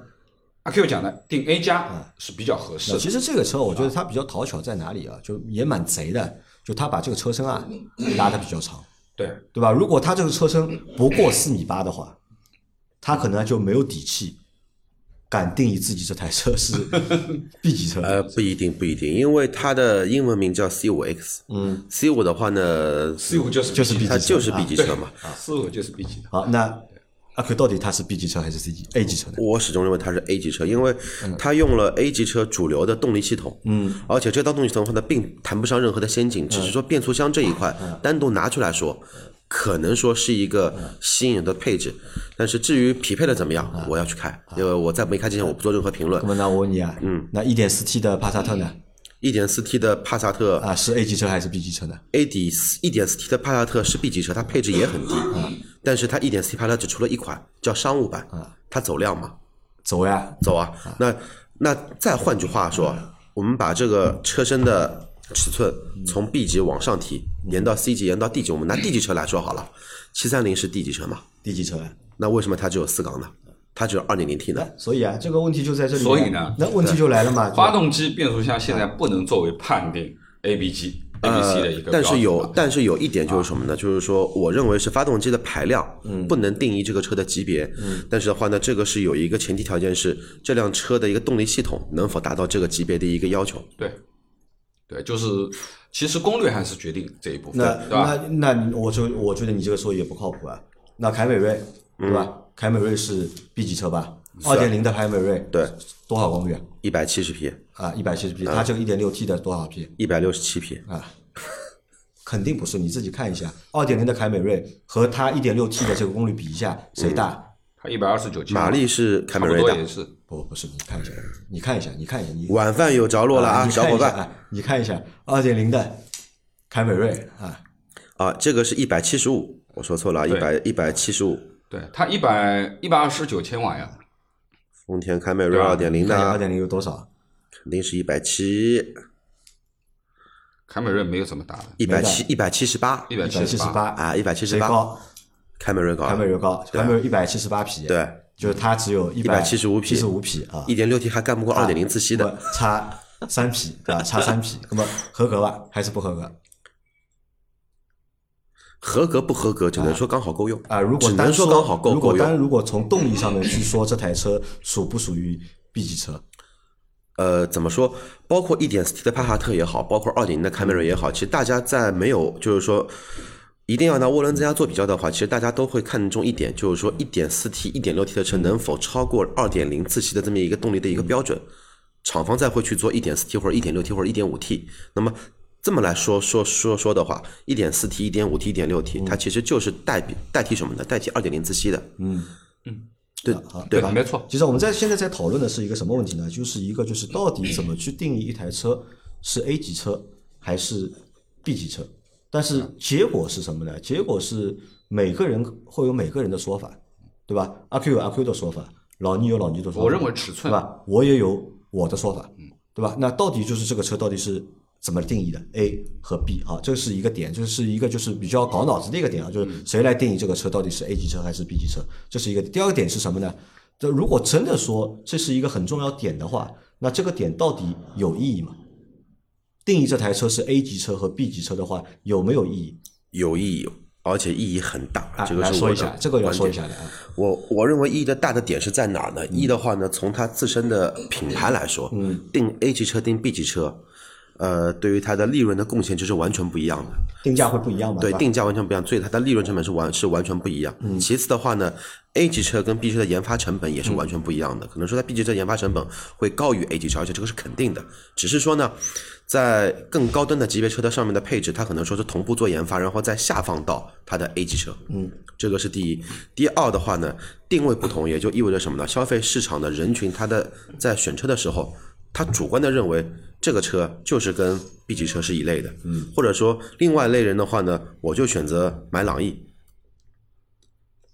[SPEAKER 3] 阿 Q 讲的定 A 加是比较合适的。
[SPEAKER 2] 那其实这个车，我觉得它比较讨巧在哪里啊？就也蛮贼的，就它把这个车身啊拉的比较长，
[SPEAKER 3] 对，
[SPEAKER 2] 对吧？如果它这个车身不过四米八的话，它可能就没有底气敢定义自己这台车是 B 级车。
[SPEAKER 4] 呃，不一定，不一定，因为它的英文名叫 C 五 X，嗯，C 五的话呢
[SPEAKER 3] ，C 五就是
[SPEAKER 2] 就是 B 级车
[SPEAKER 4] 它就是 B 级车嘛。
[SPEAKER 3] ，C 五就是 B 级的。
[SPEAKER 2] 好，那阿 Q 到底它是 B 级车还是 C 级 A 级车呢？
[SPEAKER 4] 我始终认为它是 A 级车，因为它用了 A 级车主流的动力系统，嗯，而且这套动力系统的话呢，并谈不上任何的先进，只是说变速箱这一块单独拿出来说，可能说是一个吸引人的配置，但是至于匹配的怎么样，我要去开，因为我在没开之前我不做任何评论
[SPEAKER 2] 那。么那我问你啊，嗯，那一点四 T 的帕萨特呢？
[SPEAKER 4] 一点四 T 的帕萨特
[SPEAKER 2] 啊，是 A 级车还是 B 级车呢
[SPEAKER 4] ？A 底一点四 T 的帕萨特是 B 级车，它配置也很低，但是它一点四 T 帕萨特只出了一款叫商务版，它走量嘛？
[SPEAKER 2] 走呀，
[SPEAKER 4] 走啊。那那再换句话说，我们把这个车身的尺寸从 B 级往上提，延到 C 级，延到 D 级。我们拿 D 级车来说好了，七三零是 D 级车嘛
[SPEAKER 2] ？D 级车呀。
[SPEAKER 4] 那为什么它只有四缸呢？它只有二点零 T 呢？
[SPEAKER 2] 所以啊，这个问题就在这里啊。
[SPEAKER 3] 所以呢
[SPEAKER 2] 那问题就来了嘛。
[SPEAKER 3] 发动机、变速箱现在不能作为判定 A、B 级 A B C 的一个
[SPEAKER 4] 但是有，但是有一点就是什么呢？就是说，我认为是发动机的排量，嗯，不能定义这个车的级别，嗯，但是的话呢，这个是有一个前提条件是这辆车的一个动力系统能否达到这个级别的一个要求。
[SPEAKER 3] 对，对，就是其实功率还是决定这一部分，
[SPEAKER 2] 那
[SPEAKER 3] 对吧？
[SPEAKER 2] 那那我就我觉得你这个说也不靠谱啊。那凯美瑞对吧？凯美瑞是 B 级车吧？二点零的凯美瑞
[SPEAKER 4] 对，
[SPEAKER 2] 多少功率啊？
[SPEAKER 4] 一百七十匹，
[SPEAKER 2] 啊，一百七十匹，它这个一点六 T 的多少匹
[SPEAKER 4] 一百六十七匹，
[SPEAKER 2] 啊？肯定不是，你自己看一下，二点零的凯美瑞和它一点六 T 的这个功率比一下，谁大？
[SPEAKER 3] 它一百二十九
[SPEAKER 4] 马力是凯美瑞大。
[SPEAKER 3] 多也是。
[SPEAKER 2] 不，不是，你看一下，你看一下，你看一下，你
[SPEAKER 4] 晚饭有着落了啊，
[SPEAKER 2] 你
[SPEAKER 4] 小伙伴。
[SPEAKER 2] 看一下啊，你看一下二点零的凯美瑞啊，
[SPEAKER 4] 啊，这个是一百七十五，我说错了，一
[SPEAKER 3] 对。
[SPEAKER 4] 百一百七十五。
[SPEAKER 3] 对，它一百一百二十九千瓦呀，
[SPEAKER 4] 丰田凯美瑞二点零的
[SPEAKER 2] 二点零有多少？
[SPEAKER 4] 肯定是一百七，
[SPEAKER 3] 凯美瑞没有这么大的，
[SPEAKER 4] 一百七一百七十八
[SPEAKER 3] 一百
[SPEAKER 2] 七
[SPEAKER 3] 十
[SPEAKER 2] 十八。
[SPEAKER 4] 啊，一百七十八，
[SPEAKER 2] 谁高？
[SPEAKER 4] 凯美瑞高，
[SPEAKER 2] 凯美瑞高，凯美瑞一百七十八匹，
[SPEAKER 4] 对，
[SPEAKER 2] 就是它只有一
[SPEAKER 4] 百七十五匹
[SPEAKER 2] 七十五匹啊，
[SPEAKER 4] 一点六 T 还干不过二点零自吸的，
[SPEAKER 2] 差三匹，对吧？差三匹，那么合格吧？还是不合格？
[SPEAKER 4] 合格不合格，只能说刚好够用
[SPEAKER 2] 啊，如果
[SPEAKER 4] 只
[SPEAKER 2] 单
[SPEAKER 4] 能说刚好够
[SPEAKER 2] 如果
[SPEAKER 4] 够用。
[SPEAKER 2] 单如果从动力上面去说，这台车属不属于 B 级车？
[SPEAKER 4] 呃，怎么说？包括一点四 T 的帕萨特也好，包括二点零的凯美瑞也好，其实大家在没有就是说一定要拿涡轮增压做比较的话，其实大家都会看重一点，就是说一点四 T、一点六 T 的车能否超过二点零自吸的这么一个动力的一个标准，厂方再会去做一点四 T 或者一点六 T 或者一点五 T。那么这么来说说说说的话，一点四 T、一点五 T、一点六 T，它其实就是代替代替什么呢？代替二点零自吸的。
[SPEAKER 2] 嗯
[SPEAKER 3] 嗯，
[SPEAKER 4] 对
[SPEAKER 2] 好
[SPEAKER 4] 对吧？
[SPEAKER 3] 没错，
[SPEAKER 2] 其实我们在现在在讨论的是一个什么问题呢？就是一个就是到底怎么去定义一台车是 A 级车还是 B 级车？但是结果是什么呢？结果是每个人会有每个人的说法，对吧？阿 Q 有阿 Q 的说法，老倪有老倪的说法。
[SPEAKER 3] 我认为尺寸
[SPEAKER 2] 对吧？我也有我的说法，对吧？那到底就是这个车到底是怎么定义的？A 和 B 啊，这是一个点，这是一个就是比较搞脑子的一个点啊，就是谁来定义这个车到底是 A 级车还是 B 级车？这是一个。第二个点是什么呢？这如果真的说这是一个很重要点的话，那这个点到底有意义吗？定义这台车是 A 级车和 B 级车的话，有没有意义？
[SPEAKER 4] 有意义，而且意义很大。
[SPEAKER 2] 啊，
[SPEAKER 4] 这个是
[SPEAKER 2] 说一下，这个要说一下的啊。
[SPEAKER 4] 我我认为意义的大的点是在哪儿呢？E 的话呢，从它自身的品牌来说，
[SPEAKER 2] 嗯，
[SPEAKER 4] 定 A 级车定 B 级车，呃，对于它的利润的贡献就是完全不一样的。
[SPEAKER 2] 定价会不一样嘛？
[SPEAKER 4] 对，定价完全不一样，所以它的利润成本是完是完全不一样。
[SPEAKER 2] 嗯
[SPEAKER 4] 其次的话呢，A 级车跟 B 级车的研发成本也是完全不一样的。可能说它 B 级车研发成本会高于 A 级车，而且这个是肯定的。只是说呢，在更高端的级别车的上面的配置，它可能说是同步做研发，然后再下放到它的 A 级车。
[SPEAKER 2] 嗯，
[SPEAKER 4] 这个是第一。第二的话呢，定位不同，也就意味着什么呢？消费市场的人群，他的在选车的时候，他主观的认为这个车就是跟 B 级车是一类的，嗯，或者说另外一类人的话呢，我就选择买朗逸。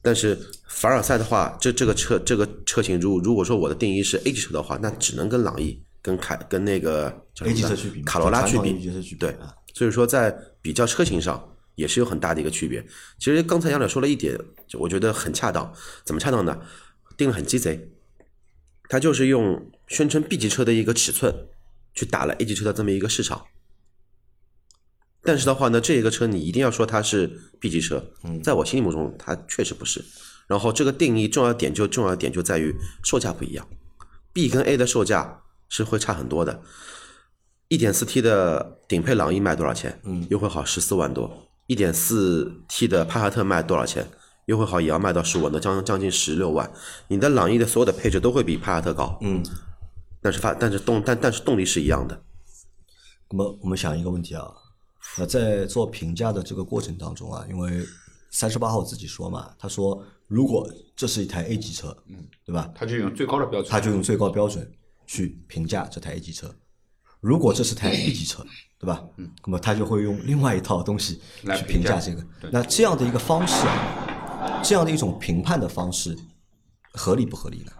[SPEAKER 4] 但是凡尔赛的话，这这个车这个车型，如如果说我的定义是 A 级车的话，那只能跟朗逸、跟凯、跟那个叫什
[SPEAKER 2] A 级车去比
[SPEAKER 4] 卡罗拉去比对
[SPEAKER 2] 啊，
[SPEAKER 4] 所以说在比较车型上也是有很大的一个区别。其实刚才杨磊说了一点，就我觉得很恰当。怎么恰当呢？定的很鸡贼，他就是用宣称 B 级车的一个尺寸去打了 A 级车的这么一个市场。但是的话呢，这一个车你一定要说它是 B 级车，在我心目中它确实不是。然后这个定义重要点就重要点就在于售价不一样，B 跟 A 的售价是会差很多的。一点四 T 的顶配朗逸卖多少钱？嗯，优惠好十四万多。一点四 T 的帕萨特卖多少钱？优惠好也要卖到十五万多，将将近十六万。你的朗逸的所有的配置都会比帕萨特高，
[SPEAKER 2] 嗯，
[SPEAKER 4] 但是发但是动但但是动力是一样的。
[SPEAKER 2] 那么我们想一个问题啊，那在做评价的这个过程当中啊，因为三十八号自己说嘛，他说如果这是一台 A 级车，嗯，对吧？
[SPEAKER 3] 他就用最高的标准，
[SPEAKER 2] 他就用最高标准去评价这台 A 级车。如果这是台 B 级车，对吧？嗯，那么他就会用另外一套东西去
[SPEAKER 3] 来评价
[SPEAKER 2] 评价这个
[SPEAKER 3] 对。
[SPEAKER 2] 那这样的一个方式啊，这样的一种评判的方式，合理不合理呢？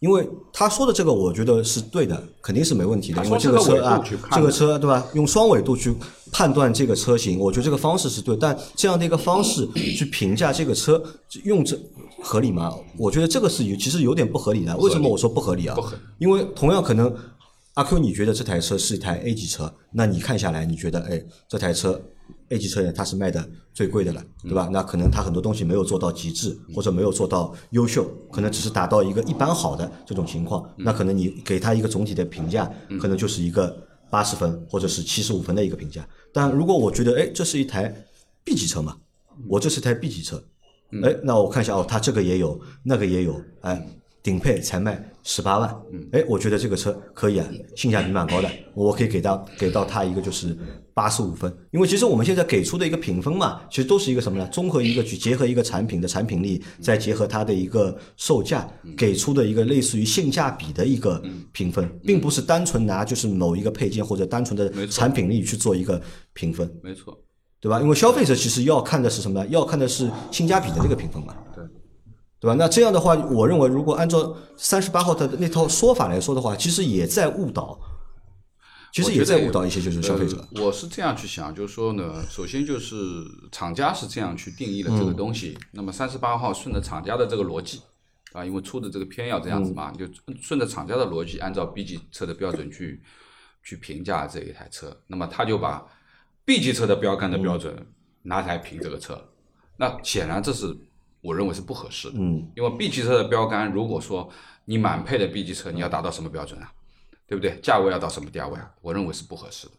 [SPEAKER 2] 因为他说的这个，我觉得是对的，肯定是没问题的。因为这
[SPEAKER 3] 个
[SPEAKER 2] 车啊，这个车对吧？用双维度去判断这个车型，我觉得这个方式是对。但这样的一个方式去评价这个车，用这合理吗？我觉得这个是有其实有点不合理的。为什么我说不合理啊？
[SPEAKER 3] 不合理
[SPEAKER 2] 因为同样可能阿 Q，你觉得这台车是一台 A 级车？那你看下来，你觉得，哎，这台车 A 级车呢，它是卖的最贵的了，对吧？那可能它很多东西没有做到极致，或者没有做到优秀，可能只是达到一个一般好的这种情况。那可能你给它一个总体的评价，可能就是一个八十分或者是七十五分的一个评价。但如果我觉得，哎，这是一台 B 级车嘛，我这是台 B 级车，哎，那我看一下哦，它这个也有，那个也有，哎。顶配才卖十八万，哎，我觉得这个车可以啊，性价比蛮高的，我可以给到给到它一个就是八十五分，因为其实我们现在给出的一个评分嘛，其实都是一个什么呢？综合一个去结合一个产品的产品力，再结合它的一个售价，给出的一个类似于性价比的一个评分，并不是单纯拿就是某一个配件或者单纯的产品力去做一个评分，
[SPEAKER 3] 没错，
[SPEAKER 2] 对吧？因为消费者其实要看的是什么呢？要看的是性价比的这个评分嘛。对对吧？那这样的话，我认为如果按照三十八号的那套说法来说的话，其实也在误导，其实也在误导一些就是消费者。
[SPEAKER 3] 我是这样去想，就是说呢，首先就是厂家是这样去定义了这个东西，那么三十八号顺着厂家的这个逻辑啊，因为出的这个偏要这样子嘛，就顺着厂家的逻辑，按照 B 级车的标准去去评价这一台车，那么他就把 B 级车的标杆的标准拿来评这个车，那显然这是。我认为是不合适的，嗯，因为 B 级车的标杆，如果说你满配的 B 级车，你要达到什么标准啊？对不对？价位要到什么价位啊？我认为是不合适的。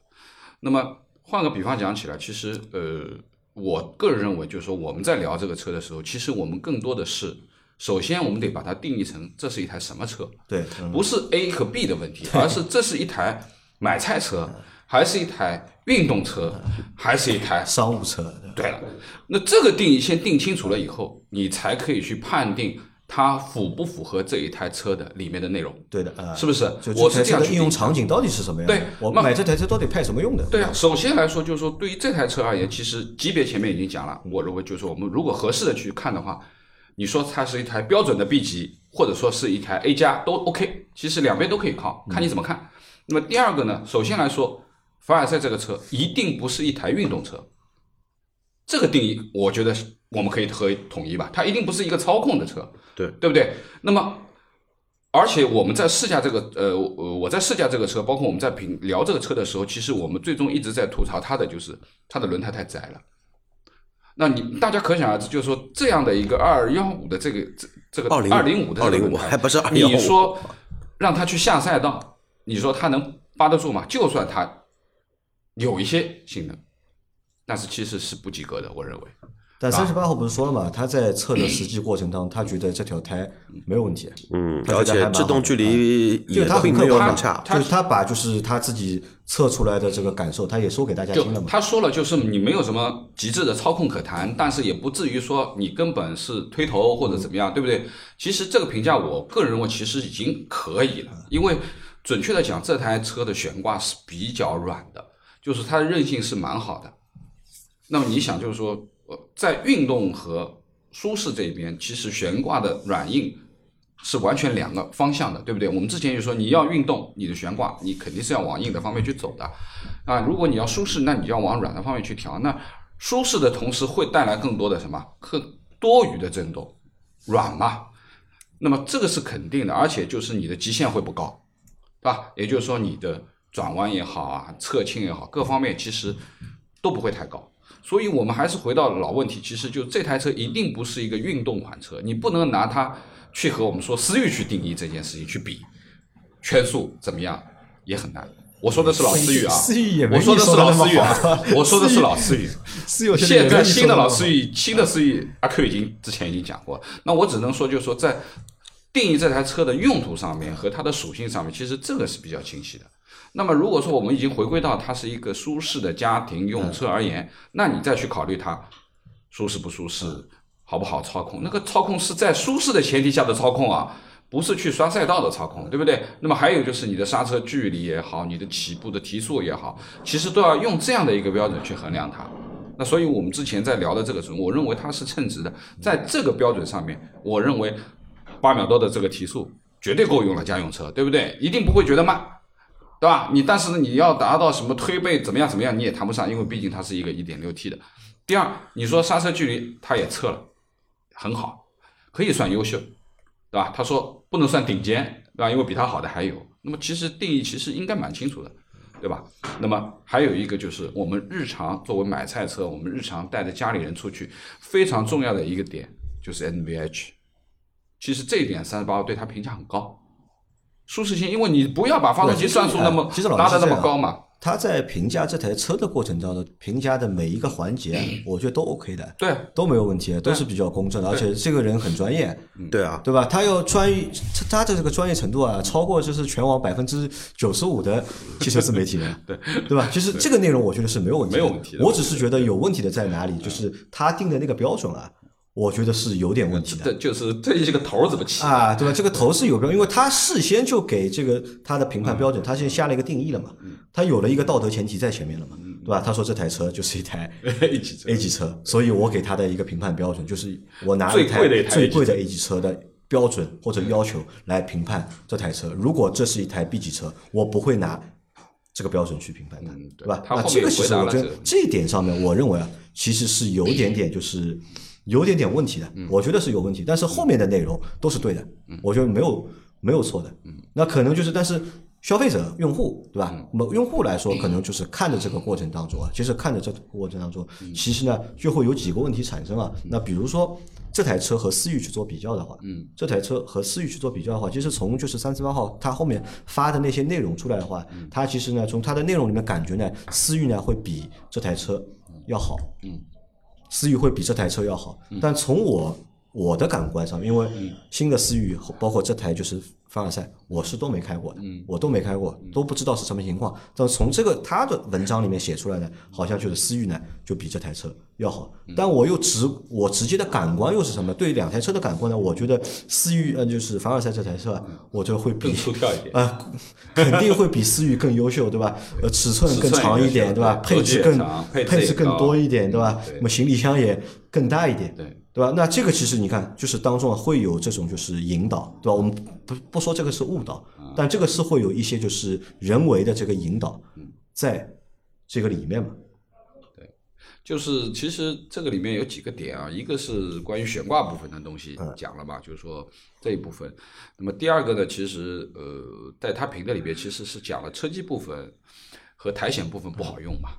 [SPEAKER 3] 那么换个比方讲起来，其实呃，我个人认为，就是说我们在聊这个车的时候，其实我们更多的是，首先我们得把它定义成这是一台什么车？
[SPEAKER 2] 对，
[SPEAKER 3] 不是 A 和 B 的问题，而是这是一台买菜车。还是一台运动车，还是一台
[SPEAKER 2] 商务车？
[SPEAKER 3] 对了，那这个定义先定清楚了以后，你才可以去判定它符不符合这一台车的里面的内容。
[SPEAKER 2] 对的，
[SPEAKER 3] 是不是？我是这样
[SPEAKER 2] 应用场景到底是什么样？
[SPEAKER 3] 对，
[SPEAKER 2] 我买这台车到底派什么用的？
[SPEAKER 3] 对啊，首先来说就是说，对于这台车而言，其实级别前面已经讲了，我认为就是说，我们如果合适的去看的话，你说它是一台标准的 B 级，或者说是一台 A 加都 OK，其实两边都可以靠，看你怎么看。那么第二个呢，首先来说。凡尔赛这个车一定不是一台运动车，这个定义我觉得我们可以和统一吧。它一定不是一个操控的车，
[SPEAKER 4] 对
[SPEAKER 3] 对不对？那么，而且我们在试驾这个呃，我在试驾这个车，包括我们在评聊这个车的时候，其实我们最终一直在吐槽它的就是它的轮胎太窄了。那你大家可想而知，就是说这样的一个二幺五的这个这这个二零五的二
[SPEAKER 4] 零五还不是二
[SPEAKER 3] 幺五，你说让他去下赛道，你说他能扒得住吗？就算他。有一些性能，但是其实是不及格的，我认为。
[SPEAKER 2] 但三十八号不是说了嘛？他在测的实际过程当中，他觉得这条胎没有问题。
[SPEAKER 4] 嗯，而且制动距离
[SPEAKER 2] 也
[SPEAKER 4] 并没有很差。
[SPEAKER 2] 就是他把就是他自己测出来的这个感受，他也说给大家听了嘛。
[SPEAKER 3] 他说了，就是你没有什么极致的操控可谈，但是也不至于说你根本是推头或者怎么样，对不对？其实这个评价，我个人认为其实已经可以了，因为准确的讲，这台车的悬挂是比较软的。就是它的韧性是蛮好的，那么你想，就是说，呃，在运动和舒适这边，其实悬挂的软硬是完全两个方向的，对不对？我们之前就说，你要运动，你的悬挂你肯定是要往硬的方面去走的，啊，如果你要舒适，那你要往软的方面去调。那舒适的同时会带来更多的什么？更多余的震动，软嘛？那么这个是肯定的，而且就是你的极限会不高，对吧？也就是说你的。转弯也好啊，侧倾也好，各方面其实都不会太高，所以我们还是回到老问题，其实就这台车一定不是一个运动款车，你不能拿它去和我们说思域去定义这件事情去比，圈速怎么样也很难。我说的是老思域啊，我说的是老思域啊，我说的是老思域。现在新的老思域，新的思域，阿 Q 已经之前已经讲过，那我只能说，就是说在定义这台车的用途上面和它的属性上面，其实这个是比较清晰的。那么，如果说我们已经回归到它是一个舒适的家庭用车而言，那你再去考虑它舒适不舒适，好不好操控？那个操控是在舒适的前提下的操控啊，不是去刷赛道的操控，对不对？那么还有就是你的刹车距离也好，你的起步的提速也好，其实都要用这样的一个标准去衡量它。那所以我们之前在聊的这个时候，我认为它是称职的，在这个标准上面，我认为八秒多的这个提速绝对够用了家用车，对不对？一定不会觉得慢。对吧？你但是你要达到什么推背怎么样怎么样，你也谈不上，因为毕竟它是一个 1.6T 的。第二，你说刹车距离，它也测了，很好，可以算优秀，对吧？他说不能算顶尖，对吧？因为比它好的还有。那么其实定义其实应该蛮清楚的，对吧？那么还有一个就是我们日常作为买菜车，我们日常带着家里人出去，非常重要的一个点就是 NVH。其实这一点三十八对它评价很高，舒适性，因为你不要把发动机转速那么
[SPEAKER 2] 哎其实老
[SPEAKER 3] 拉的那么高嘛，
[SPEAKER 2] 他在评价这台车的过程当中，评价的每一个环节，我觉得都 OK 的，
[SPEAKER 3] 对，
[SPEAKER 2] 都没有问题，都是比较公正的，而且这个人很专业，
[SPEAKER 4] 对啊，
[SPEAKER 2] 对吧？他要专业，他的这个专业程度啊，超过就是全网百分之九十五的汽车自媒体人，对。对吧？其实这个内容我觉得是没有问题，
[SPEAKER 3] 没有问题的。
[SPEAKER 2] 我只是觉得有问题的在哪里，就是他定的那个标准啊，我觉得是有点问题的。
[SPEAKER 3] 这就是这一个头怎么起？
[SPEAKER 2] 啊，对吧？这个头是有标，因为他事先就给这个他的评判标准，他先下了一个定义了嘛，他有了一个道德前提在前面了嘛，对吧？他说这台车就是一台
[SPEAKER 3] A 级车
[SPEAKER 2] A 级车，所以我给他的一个评判标准就是我拿
[SPEAKER 3] 最贵的
[SPEAKER 2] 最
[SPEAKER 3] A 级
[SPEAKER 2] 贵的 A 级车的标准或者要求来评判这台车。如果这是一台 B 级车，我不会拿这个标准去评判它，
[SPEAKER 3] 嗯对
[SPEAKER 2] 吧？那这个其实我觉得
[SPEAKER 3] 这
[SPEAKER 2] 一点上面，我认为啊，其实是有一点点就是有点点问题的，
[SPEAKER 3] 嗯
[SPEAKER 2] 我觉得是有问题。但是后面的内容都是对的，我觉得没有没有错的。
[SPEAKER 3] 嗯
[SPEAKER 2] 那可能就是，但是消费者、用户，对吧？
[SPEAKER 3] 嗯
[SPEAKER 2] 那么用户来说，可能就是看着这个过程当中啊，其实看着这个过程当中，
[SPEAKER 3] 嗯
[SPEAKER 2] 其实呢就会有几个问题产生啊。那比如说这台车和思域去做比较的话，
[SPEAKER 3] 嗯，
[SPEAKER 2] 这台车和思域去做比较的话，其实从就是三十八号它后面发的那些内容出来的话，
[SPEAKER 3] 嗯
[SPEAKER 2] 它其实呢从它的内容里面感觉呢，思域呢会比这台车要好，
[SPEAKER 3] 嗯，
[SPEAKER 2] 思域会比这台车要好，但从我我的感官上，因为新的思域包括这台就是凡尔赛，我是都没开过的，我都没开过，都不知道是什么情况。但从这个他的文章里面写出来的，好像就是思域呢就比这台车要好。但我又直我直接的感官又是什么？对两台车的感官呢？我觉得思域呃就是凡尔赛这台车啊，我觉得会比
[SPEAKER 3] 更出挑一点。
[SPEAKER 2] 啊，肯定会比思域更优秀，对吧？呃，尺寸更长一点，对吧？配置更
[SPEAKER 3] 配置
[SPEAKER 2] 更多一点，对吧？那么行李箱也更大一点，
[SPEAKER 3] 对
[SPEAKER 2] 对吧？那这个其实你看，就是当中啊会有这种就是引导，对吧？我们不不说这个是误导，
[SPEAKER 3] 嗯
[SPEAKER 2] 但这个是会有一些就是人为的这个引导
[SPEAKER 3] 嗯
[SPEAKER 2] 在这个里面嘛。
[SPEAKER 3] 对就是其实这个里面有几个点啊，一个是关于悬挂部分的东西
[SPEAKER 2] 嗯
[SPEAKER 3] 讲了嘛，就是说这一部分。那么第二个呢，其实呃，在他评的里边其实是讲了车机部分和苔藓部分不好用嘛。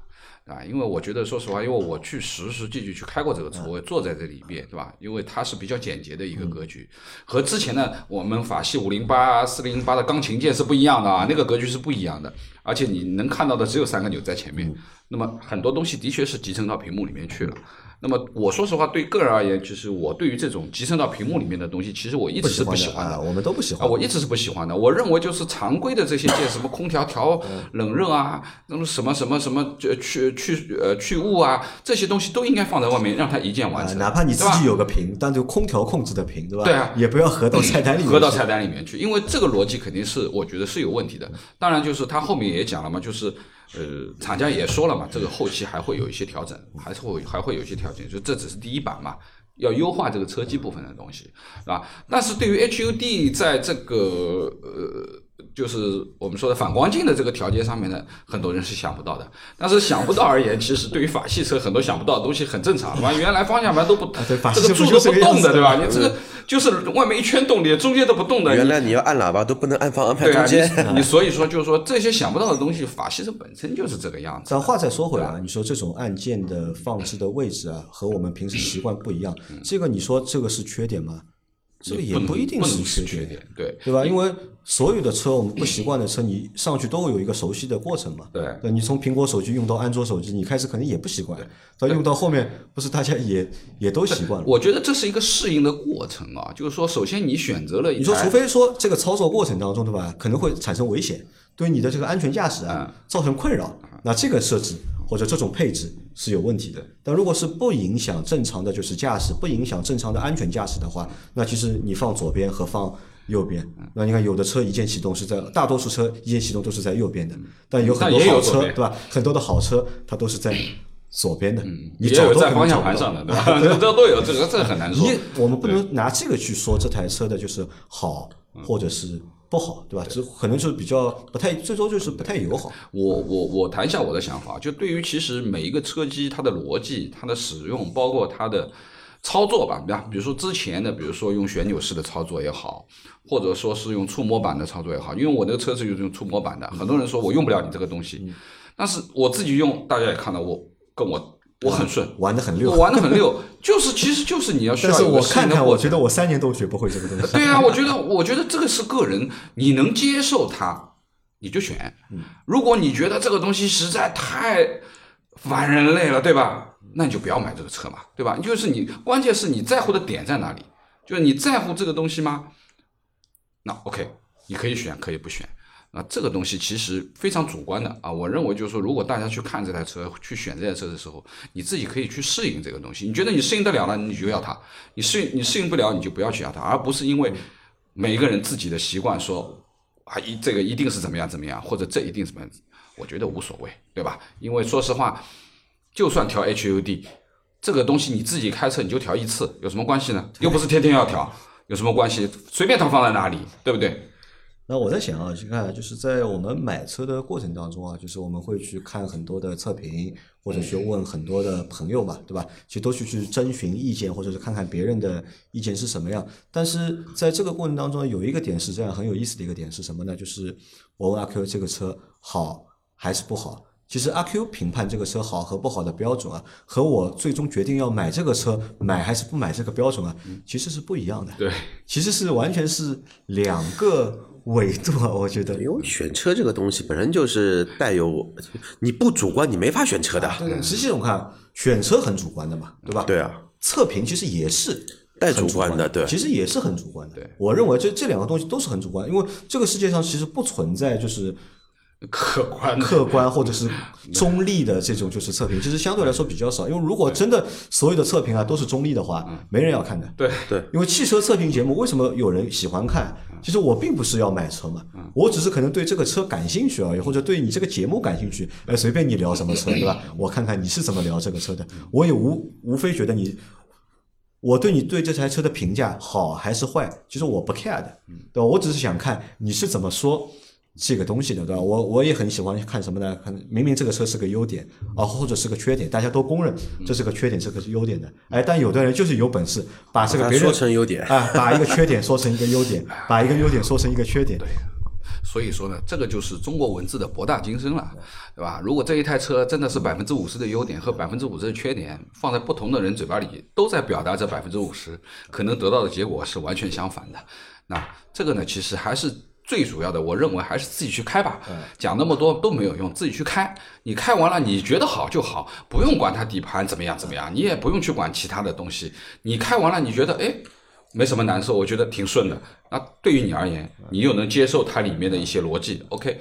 [SPEAKER 3] 啊，因为我觉得，说实话，因为我去实实际际去开过这个车，我也坐在这里边，对吧？因为它是比较简洁的一个格局，和之前的我们法系五零八、四零八的钢琴键是不一样的啊，那个格局是不一样的，而且你能看到的只有三个钮在前面，那么很多东西的确是集成到屏幕里面去了。那么我说实话，对个人而言，就是我对于这种集成到屏幕里面的东西，其实我一直是不喜欢的
[SPEAKER 2] 啊，。我们都不喜
[SPEAKER 3] 啊，
[SPEAKER 2] 欢。
[SPEAKER 3] 我一直是不喜欢的。我认为就是常规的这些键，什么空调调冷热啊，那么什么什么什么就去去呃去雾啊，这些东西都应该放在外面，让它一键完
[SPEAKER 2] 啊，
[SPEAKER 3] 成。
[SPEAKER 2] 哪怕你自己有个屏，但就空调控制的屏，对吧？
[SPEAKER 3] 对啊
[SPEAKER 2] 也不要合到菜单里面去。
[SPEAKER 3] 合到菜单里面去，因为这个逻辑肯定是我觉得是有问题的。当然，就是他后面也讲了嘛，就是呃，厂家也说了嘛，这个后期还会有一些调整，还是会还会有一些调整，就这只是第一版嘛。要优化这个车机部分的东西，啊？但是对于 HUD 在这个呃，就是我们说的反光镜的这个条件上面呢，很多人是想不到的。但是想不到而言，其实对于法系车很多想不到的东西很正常，对吧？原来方向盘都不，
[SPEAKER 2] 对法系
[SPEAKER 3] 这个柱都不动的，对吧？你这个就是外面一圈动力，中间都不动的。
[SPEAKER 4] 原来你要按喇叭都不能按方向盘
[SPEAKER 3] 对啊，
[SPEAKER 4] 中间。
[SPEAKER 3] 你你所以说就是说这些想不到的东西，法系车本身就是这个样子。
[SPEAKER 2] 但话再说回来啊，你说这种按键的放置的位置啊，和我们平时习惯不一样，这个你说这个是缺点吗？这个也不一定
[SPEAKER 3] 是
[SPEAKER 2] 缺
[SPEAKER 3] 缺点，对
[SPEAKER 2] 对吧？因为所有的车我们不习惯的车，你上去都会有一个熟悉的过程嘛。
[SPEAKER 3] 对
[SPEAKER 2] 对，你从苹果手机用到安卓手机，你开始肯定也不习惯，到用到后面，不是大家也也都习惯了。
[SPEAKER 3] 我觉得这是一个适应的过程啊，就是说，首先你选择了
[SPEAKER 2] 你说，除非说这个操作过程当中，对吧，可能会产生危险，对你的这个安全驾驶啊造成困扰，那这个设置或者这种配置是有问题的。但如果是不影响正常的就是驾驶，不影响正常的安全驾驶的话，那其实你放左边和放右边，那你看有的车一键启动是在，大多数车一键启动都是在右边的，但有很多好车对吧？很多的好车它都是在左边的，你
[SPEAKER 3] 也有在方向盘上的，对吧？这这都有，这个这个很难说。
[SPEAKER 2] 你我们不能拿这个去说这台车的就是好或者是不好，对吧？这可能就是比较不太，最终就是不太友好。
[SPEAKER 3] 我我我谈一下我的想法，就对于其实每一个车机它的逻辑、它的使用，包括它的操作吧，对吧比如说之前的，比如说用旋钮式的操作也好，或者说是用触摸板的操作也好，因为我那个车子就是用触摸板的，很多人说我用不了你这个东西，但是我自己用，大家也看到我跟我我很顺，
[SPEAKER 2] 玩的很溜
[SPEAKER 3] 我。玩的很溜，就是其实就是你要需
[SPEAKER 2] 但是
[SPEAKER 3] 要有个适
[SPEAKER 2] 我看看，我觉得我三年都学不会这个东西。
[SPEAKER 3] 对啊，我觉得，我觉得这个是个人，你能接受它，你就选。如果你觉得这个东西实在太烦人类了，对吧？那你就不要买这个车嘛，对吧？就是你，关键是你在乎的点在哪里？就是你在乎这个东西吗？那 OK，你可以选，可以不选。那这个东西其实非常主观的啊，我认为就是说，如果大家去看这台车、去选这台车的时候，你自己可以去适应这个东西。你觉得你适应得了了，你就要它；你适应你适应不了，你就不要去要它，而不是因为每一个人自己的习惯说啊一这个一定是怎么样怎么样，或者这一定怎么样，我觉得无所谓，对吧？因为说实话，就算调 HUD 这个东西，你自己开车你就调一次，有什么关系呢？又不是天天要调，有什么关系？随便它放在哪里，对不对？
[SPEAKER 2] 那我在想啊，去看，就是在我们买车的过程当中啊，就是我们会去看很多的测评，或者去问很多的朋友嘛，对吧？其实都去去征询意见，或者是看看别人的意见是什么样。但是在这个过程当中，有一个点是这样很有意思的一个点是什么呢？就是我问阿 Q 这个车好还是不好？其实阿 Q 评判这个车好和不好的标准啊，和我最终决定要买这个车买还是不买这个标准啊，其实是不一样的。
[SPEAKER 3] 对，
[SPEAKER 2] 其实是完全是两个维度啊，我觉得。
[SPEAKER 4] 因为选车这个东西本身就是带有你不主观，你没法选车的。
[SPEAKER 2] 对，实际我看选车很主观的嘛，对吧？
[SPEAKER 4] 对啊，
[SPEAKER 2] 测评其实也是
[SPEAKER 4] 带主观的对
[SPEAKER 2] 其实也是很主观的。
[SPEAKER 3] 对，
[SPEAKER 2] 我认为这这两个东西都是很主观，因为这个世界上其实不存在就是
[SPEAKER 3] 客观
[SPEAKER 2] 客观或者是中立的这种就是测评，其实相对来说比较少。因为如果真的所有的测评啊都是中立的话，没人要看的。
[SPEAKER 3] 对
[SPEAKER 4] 对，
[SPEAKER 2] 因为汽车测评节目为什么有人喜欢看？其实我并不是要买车嘛，我只是可能对这个车感兴趣而已，或者对你这个节目感兴趣。哎，随便你聊什么车，对吧？我看看你是怎么聊这个车的。我也无无非觉得你，我对你对这台车的评价好还是坏，其实我不 care 的，对吧？我只是想看你是怎么说。这个东西的，对吧？我我也很喜欢看什么呢？看明明这个车是个优点啊，或者是个缺点，大家都公认这是个缺点，这个是优点的。哎，但有的人就是有本事把这个别人
[SPEAKER 4] 说成优点
[SPEAKER 2] 啊，把一个缺点说成一个优点，把一个优点说成一个缺点。
[SPEAKER 3] 对所以说呢，这个就是中国文字的博大精深了，对吧？如果这一台车真的是百分之五十的优点和百分之五十的缺点，放在不同的人嘴巴里，都在表达这百分之五十，可能得到的结果是完全相反的。那这个呢，其实还是最主要的，我认为还是自己去开吧。讲那么多都没有用，自己去开。你开完了，你觉得好就好，不用管它底盘怎么样怎么样，你也不用去管其他的东西。你开完了，你觉得哎。没什么难受，我觉得挺顺的。那对于你而言，你又能接受它里面的一些逻辑，OK，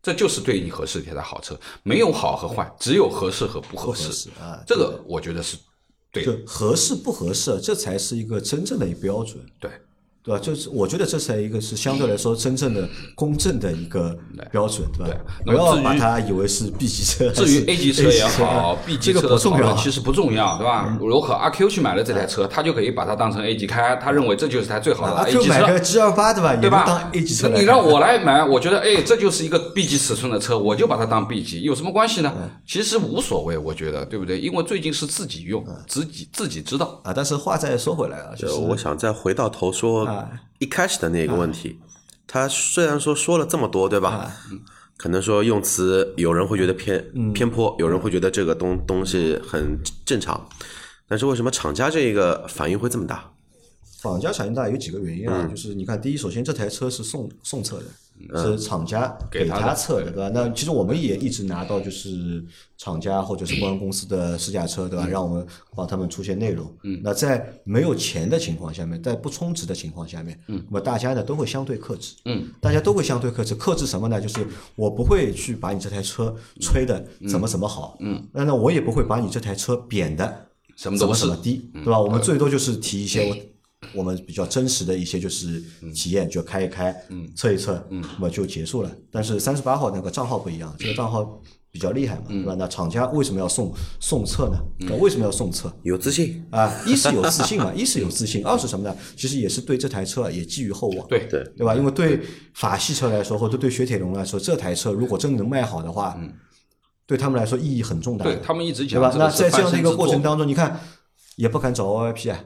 [SPEAKER 3] 这就是对你合适的一台好车。没有好和坏，只有合适和不合适。这个我觉得是对的。
[SPEAKER 2] 合适不合适，这才是一个真正的一标准，
[SPEAKER 3] 对，
[SPEAKER 2] 对吧？就是我觉得这才一个是相对来说真正的公正的一个标准，对吧？不
[SPEAKER 3] 那么至于
[SPEAKER 2] 要把它以为是 B 级车，
[SPEAKER 3] 至于 A 级车也好，B 级车的讨
[SPEAKER 2] 个不重要啊。
[SPEAKER 3] 论其实不重要，对吧？如果阿 Q 去买了这台车，他就可以把它当成 A 级开，他认为这就是台最好的
[SPEAKER 2] 阿
[SPEAKER 3] A 级车。
[SPEAKER 2] 买个 G 二八对吧？
[SPEAKER 3] 对吧
[SPEAKER 2] 当 A 级车来看。
[SPEAKER 3] 那你让我来买，我觉得哎，这就是一个 B 级尺寸的车，我就把它当 B 级，有什么关系呢？其实无所谓，我觉得对不对？因为最近是自己用，自己自己知道。
[SPEAKER 2] 啊，但是话再说回来啊，就
[SPEAKER 4] 就是我想再回到头说
[SPEAKER 2] 啊。
[SPEAKER 4] 一开始的那个问题，他虽然说说了这么多，对吧？
[SPEAKER 2] 啊。
[SPEAKER 4] 可能说用词有人会觉得偏
[SPEAKER 2] 嗯。
[SPEAKER 4] 偏颇，有人会觉得这个东东西很正常，但是为什么厂家这个反应会这么大？
[SPEAKER 2] 厂家反应大有几个原因啊，
[SPEAKER 3] 嗯。
[SPEAKER 2] 就是你看，第一，首先这台车是送送测的，是厂家给
[SPEAKER 3] 给他
[SPEAKER 2] 测的，
[SPEAKER 3] 对。
[SPEAKER 2] 对吧？那其实我们也一直拿到就是厂家或者是公安公司的试驾车，对吧？让我们帮他们出些内容。嗯，那在没有钱的情况下面，在不充值的情况下面，嗯，那么大家呢都会相对克制，
[SPEAKER 3] 嗯，
[SPEAKER 2] 大家都会相对克制，克制什么呢？就是我不会去把你这台车吹的怎么怎么好，嗯，那那我也不会把你这台车贬的怎么
[SPEAKER 3] 什么都不是
[SPEAKER 2] 怎么低，对吧？我们最多就是提一些我我们比较真实的一些就是体验，就开一开，测一测，那么就结束了。但是三十八号那个账号不一样，这个账号比较厉害嘛，对吧？那厂家为什么要送送测呢？那为什么要送测？
[SPEAKER 4] 有自信，
[SPEAKER 2] 啊，一是有自信嘛，一是有自信，二是什么呢？其实也是对这台车啊也寄予厚望，
[SPEAKER 3] 对
[SPEAKER 4] 对
[SPEAKER 2] 对吧？因为对法系车来说，或者对雪铁龙来说，这台车如果真的能卖好的话，对他们来说意义很重大。
[SPEAKER 3] 对他们一直讲对吧
[SPEAKER 2] 那在这样的一个过程当中，你看也不敢找 OIP 啊，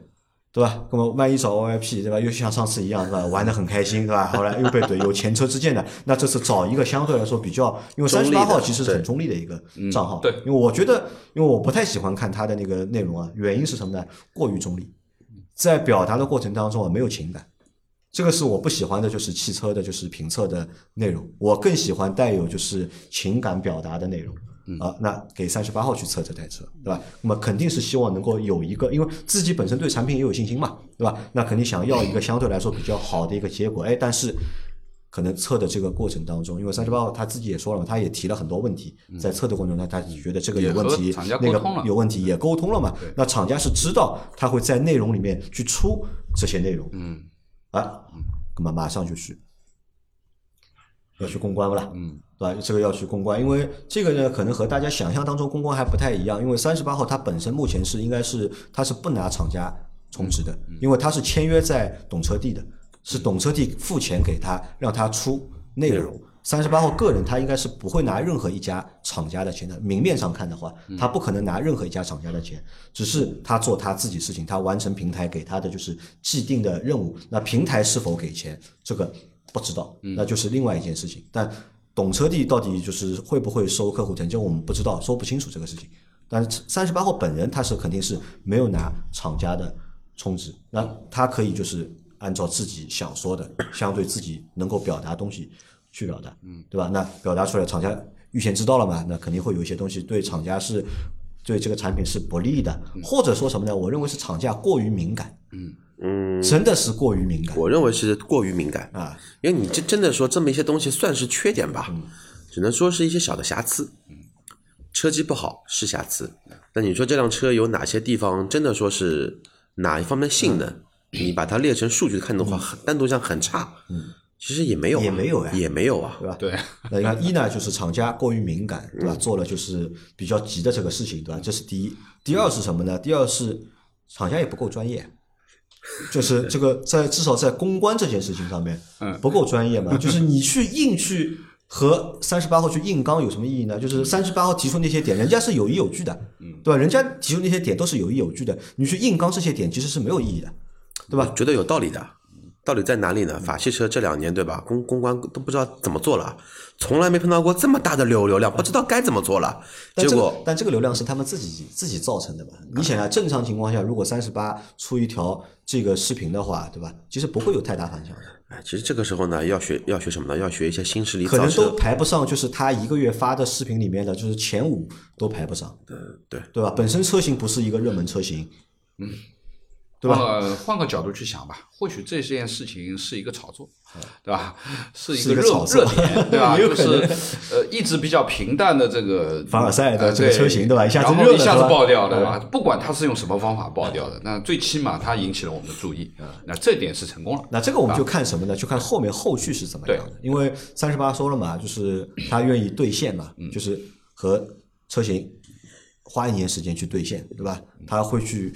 [SPEAKER 2] 对吧？那么万一找 OIP，对吧？又像上次一样，是吧？玩的很开心，对吧？后来又被怼，有前车之鉴的，那这次找一个相对来说比较，因为三十八号其实是很中立的一个账号，
[SPEAKER 3] 对
[SPEAKER 2] 因为我觉得，因为我不太喜欢看他的那个内容啊，原因是什么呢？过于中立，在表达的过程当中啊，没有情感。这个是我不喜欢的，就是汽车的，就是评测的内容。我更喜欢带有就是情感表达的内容。啊，那给三十八号去测这台车，对吧？那么肯定是希望能够有一个，因为自己本身对产品也有信心嘛，对吧？那肯定想要一个相对来说比较好的一个结果。哎，但是可能测的这个过程当中，因为三十八号他自己也说了嘛，他也提了很多问题，在测的过程中，他觉得这个有问题那个有问题也沟通了嘛。那厂家是知道他会在内容里面去出这些内容，
[SPEAKER 3] 嗯
[SPEAKER 2] 啊，那么马上就去要去公关了，
[SPEAKER 3] 嗯
[SPEAKER 2] 对吧？这个要去公关，因为这个呢，可能和大家想象当中公关还不太一样。因为三十八号它本身目前是应该是它是不拿厂家充值的，因为它是签约在懂车帝的，是懂车帝付钱给他，让他出内容。三十八号个人他应该是不会拿任何一家厂家的钱的，明面上看的话，他不可能拿任何一家厂家的钱，只是他做他自己事情，他完成平台给他的就是既定的任务。那平台是否给钱，这个不知道，那就是另外一件事情。但懂车帝到底就是会不会收客户钱，这我们不知道，说不清楚这个事情。但是三十八号本人他是肯定是没有拿厂家的充值，那他可以就是按照自己想说的，相对自己能够表达东西去表达，嗯，对吧？那表达出来，厂家预先知道了嘛？那肯定会有一些东西对厂家是对这个产品是不利的，或者说什么呢？我认为是厂家过于敏感，
[SPEAKER 4] 嗯，
[SPEAKER 2] 真的是过于敏感
[SPEAKER 4] 我认为是过于敏感，
[SPEAKER 2] 啊。
[SPEAKER 4] 因为你这真的说这么一些东西算是缺点吧，只能说是一些小的瑕疵。车机不好是瑕疵，那你说这辆车有哪些地方真的说是哪一方面性能，你把它列成数据看的话，很单独讲很差，其实也没有啊，
[SPEAKER 2] 也没有呀
[SPEAKER 4] 也没有啊，
[SPEAKER 2] 对吧？
[SPEAKER 3] 对，
[SPEAKER 2] 那你看一呢，就是厂家过于敏感，对吧？做了就是比较急的这个事情，对吧？这是第一。第二是什么呢？第二是厂家也不够专业，就是这个在至少在公关这件事情上面，
[SPEAKER 3] 嗯
[SPEAKER 2] 不够专业嘛。就是你去硬去和三十八号去硬刚有什么意义呢？就是三十八号提出那些点，人家是有依有据的，对吧？人家提出那些点都是有依有据的，你去硬刚这些点其实是没有意义的，对吧？
[SPEAKER 4] 觉得有道理的。到底在哪里呢？法系车这两年对吧，公公关都不知道怎么做了，从来没碰到过这么大的流流量，不知道该怎么做了。
[SPEAKER 2] 但这个
[SPEAKER 4] 结果
[SPEAKER 2] 但这个流量是他们自己自己造成的吧？你想想，正常情况下，如果三十八出一条这个视频的话，对吧？其实不会有太大反响的，
[SPEAKER 4] 哎，其实这个时候呢，要学要学什么呢？要学一些新势力
[SPEAKER 2] 可能都。排不上，就是他一个月发的视频里面的，就是前五都排不上，
[SPEAKER 4] 对，
[SPEAKER 2] 对吧？本身车型不是一个热门车型，嗯，对吧？
[SPEAKER 3] 呃，换个角度去想吧，或许这件事情是一个炒作，对吧？是一个热
[SPEAKER 2] 炒作
[SPEAKER 3] 热点，对吧？就是呃，一直比较平淡的这个
[SPEAKER 2] 凡尔赛的
[SPEAKER 3] 呃
[SPEAKER 2] 这个车型对吧一下子
[SPEAKER 3] 一下子爆掉了，对吧？不管它是用什么方法爆掉的，那最起码它引起了我们的注意，那这点是成功了。
[SPEAKER 2] 那这个我们就看什么呢？就看后面后续是怎么样的。因为三十八说了嘛，就是他愿意兑现嘛，就是和车型花一年时间去兑现，对吧？他会去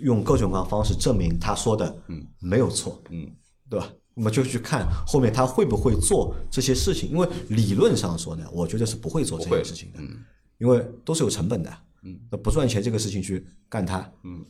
[SPEAKER 2] 用各种各样的方式证明他说的没有错，
[SPEAKER 3] 嗯，
[SPEAKER 2] 对吧？那么就去看后面他会不会做这些事情，因为理论上说呢，我觉得是不会做这
[SPEAKER 3] 不会
[SPEAKER 2] 件事情的，嗯因为都是有成本的，嗯，那不赚钱这个事情去干它，嗯，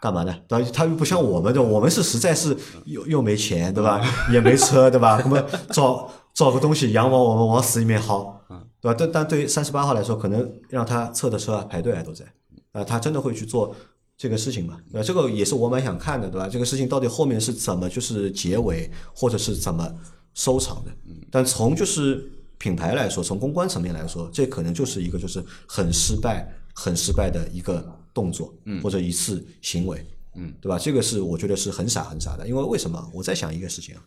[SPEAKER 2] 干嘛呢？对吧？他又不像我们的，我们是实在是又又没钱，对吧？也没车，对吧？那么找找个东西羊往我们往死里面薅，对吧？但但对于三十八号来说，可能让他测的车啊排队啊都在，啊，他真的会去做这个事情嘛？呃，这个也是我蛮想看的，对吧？这个事情到底后面是怎么就是结尾，或者是怎么收场的？但从就是品牌来说，从公关层面来说，这可能就是一个就是很失败、很失败的一个动作，或者一次行为，
[SPEAKER 3] 嗯，
[SPEAKER 2] 对吧？这个是我觉得是很傻很傻的，因为为什么？我在想一个事情啊，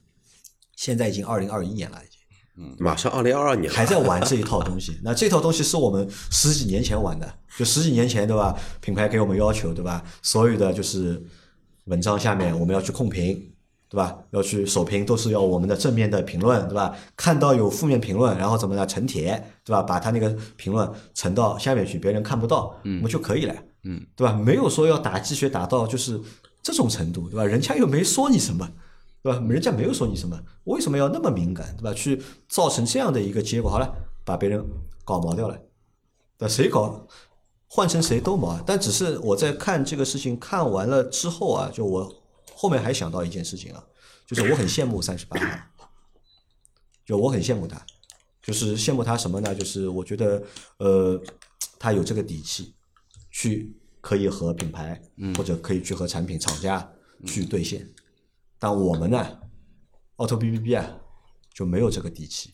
[SPEAKER 2] 现在已经二零二一年了，已经。
[SPEAKER 4] 马上二零二二年了
[SPEAKER 2] 还在玩这一套东西。那这套东西是我们十几年前玩的，就十几年前对吧？品牌给我们要求对吧？所有的就是文章下面我们要去控评。对吧？要去首评都是要我们的正面的评论，对吧？看到有负面评论，然后怎么呢？沉帖，对吧？把他那个评论沉到下面去，别人看不到，我们就可以了，
[SPEAKER 3] 嗯，
[SPEAKER 2] 对吧？没有说要打鸡血打到就是这种程度，对吧？人家又没说你什么，对吧？人家没有说你什么，为什么要那么敏感，对吧？去造成这样的一个结果，好了，把别人搞毛掉了，那？谁搞换成谁都毛啊。但只是我在看这个事情看完了之后啊，就我后面还想到一件事情啊，就是我很羡慕三十八号，就我很羡慕他，就是羡慕他什么呢？就是我觉得呃，他有这个底气，去可以和品牌或者可以去和产品厂家去兑现。但我们呢，auto B B B 啊，就没有这个底气，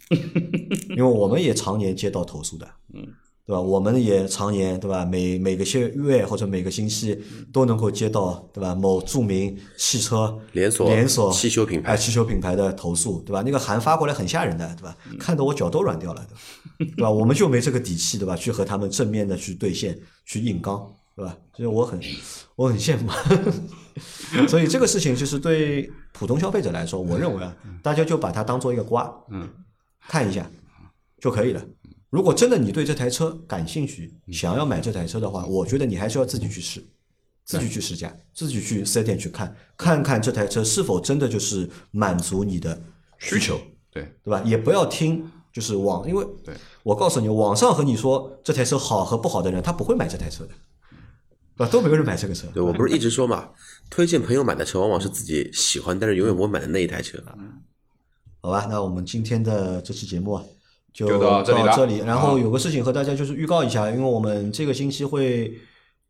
[SPEAKER 2] 因为我们也常年接到投诉的，嗯，对吧？我们也常年对吧？每每个月月或者每个星期都能够接到对吧？某著名汽车
[SPEAKER 4] 连锁
[SPEAKER 2] 连锁
[SPEAKER 4] 汽修品牌
[SPEAKER 2] 哎，汽修品牌的投诉，对吧？那个函发过来很吓人的，对吧？看得我脚都软掉了，对吧？我们就没这个底气，对吧？去和他们正面的去兑现，去硬刚，对吧？所以我很我很羡慕。所以这个事情就是对普通消费者来说，我认为啊，大家就把它当做一个瓜，
[SPEAKER 3] 嗯，
[SPEAKER 2] 看一下就可以了。如果真的你对这台车感兴趣，想要买这台车的话，我觉得你还是要自己去试，自己去试驾，自己去四 S 店去看，看看这台车是否真的就是满足你的需求，
[SPEAKER 3] 对
[SPEAKER 2] 对吧？也不要听就是网，因为我告诉你，网上和你说这台车好和不好的人，他不会买这台车的，对吧？都没有人买这个车，
[SPEAKER 4] 对我不是一直说嘛，推荐朋友买的车往往是自己喜欢，但是永远不会买的那一台车。
[SPEAKER 2] 好吧，那我们今天的这期节目啊就
[SPEAKER 3] 就到这里了
[SPEAKER 2] 这里。然后有个事情和大家就是预告一下，因为我们这个星期会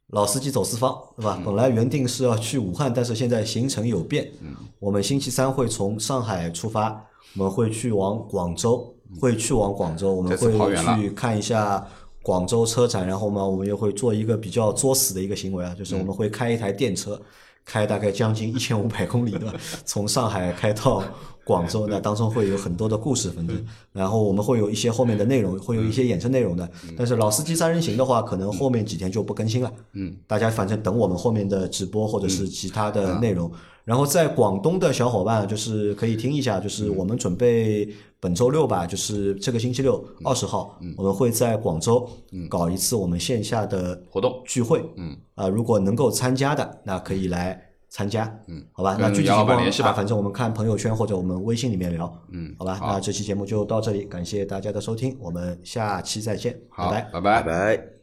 [SPEAKER 2] 老司机走四方，对
[SPEAKER 3] 嗯
[SPEAKER 2] 吧？本来原定是要去武汉，但是现在行程有变。
[SPEAKER 3] 嗯
[SPEAKER 2] 我们星期三会从上海出发，我们会去往广州，会去往广州，我们会去看一下。广州车展，然后嘛，我们又会做一个比较作死的一个行为啊，就是我们会开一台电车，开大概将近一千五百公里的，从上海开到广州，那当中会有很多的故事分支，然后我们会有一些后面的内容，会有一些衍生内容的。但是老司机三人行的话，可能后面几天就不更新了。
[SPEAKER 3] 嗯，
[SPEAKER 2] 大家反正等我们后面的直播或者是其他的内容。然后在广东的小伙伴就是可以听一下，就是我们准备本周六吧，就是这个星期六二十号，我们会在广州搞一次我们线下的
[SPEAKER 3] 活动
[SPEAKER 2] 聚会。
[SPEAKER 3] 嗯，
[SPEAKER 2] 啊，如果能够参加的，那可以来参加。
[SPEAKER 3] 嗯，
[SPEAKER 2] 好吧，那具体情况
[SPEAKER 3] 联系吧
[SPEAKER 2] 啊反正我们看朋友圈或者我们微信里面聊。
[SPEAKER 3] 嗯
[SPEAKER 2] 好吧，
[SPEAKER 3] 好
[SPEAKER 2] 那这期节目就到这里，感谢大家的收听，我们下期再见，
[SPEAKER 3] 好，
[SPEAKER 2] 拜拜。
[SPEAKER 3] 拜拜
[SPEAKER 4] 拜拜。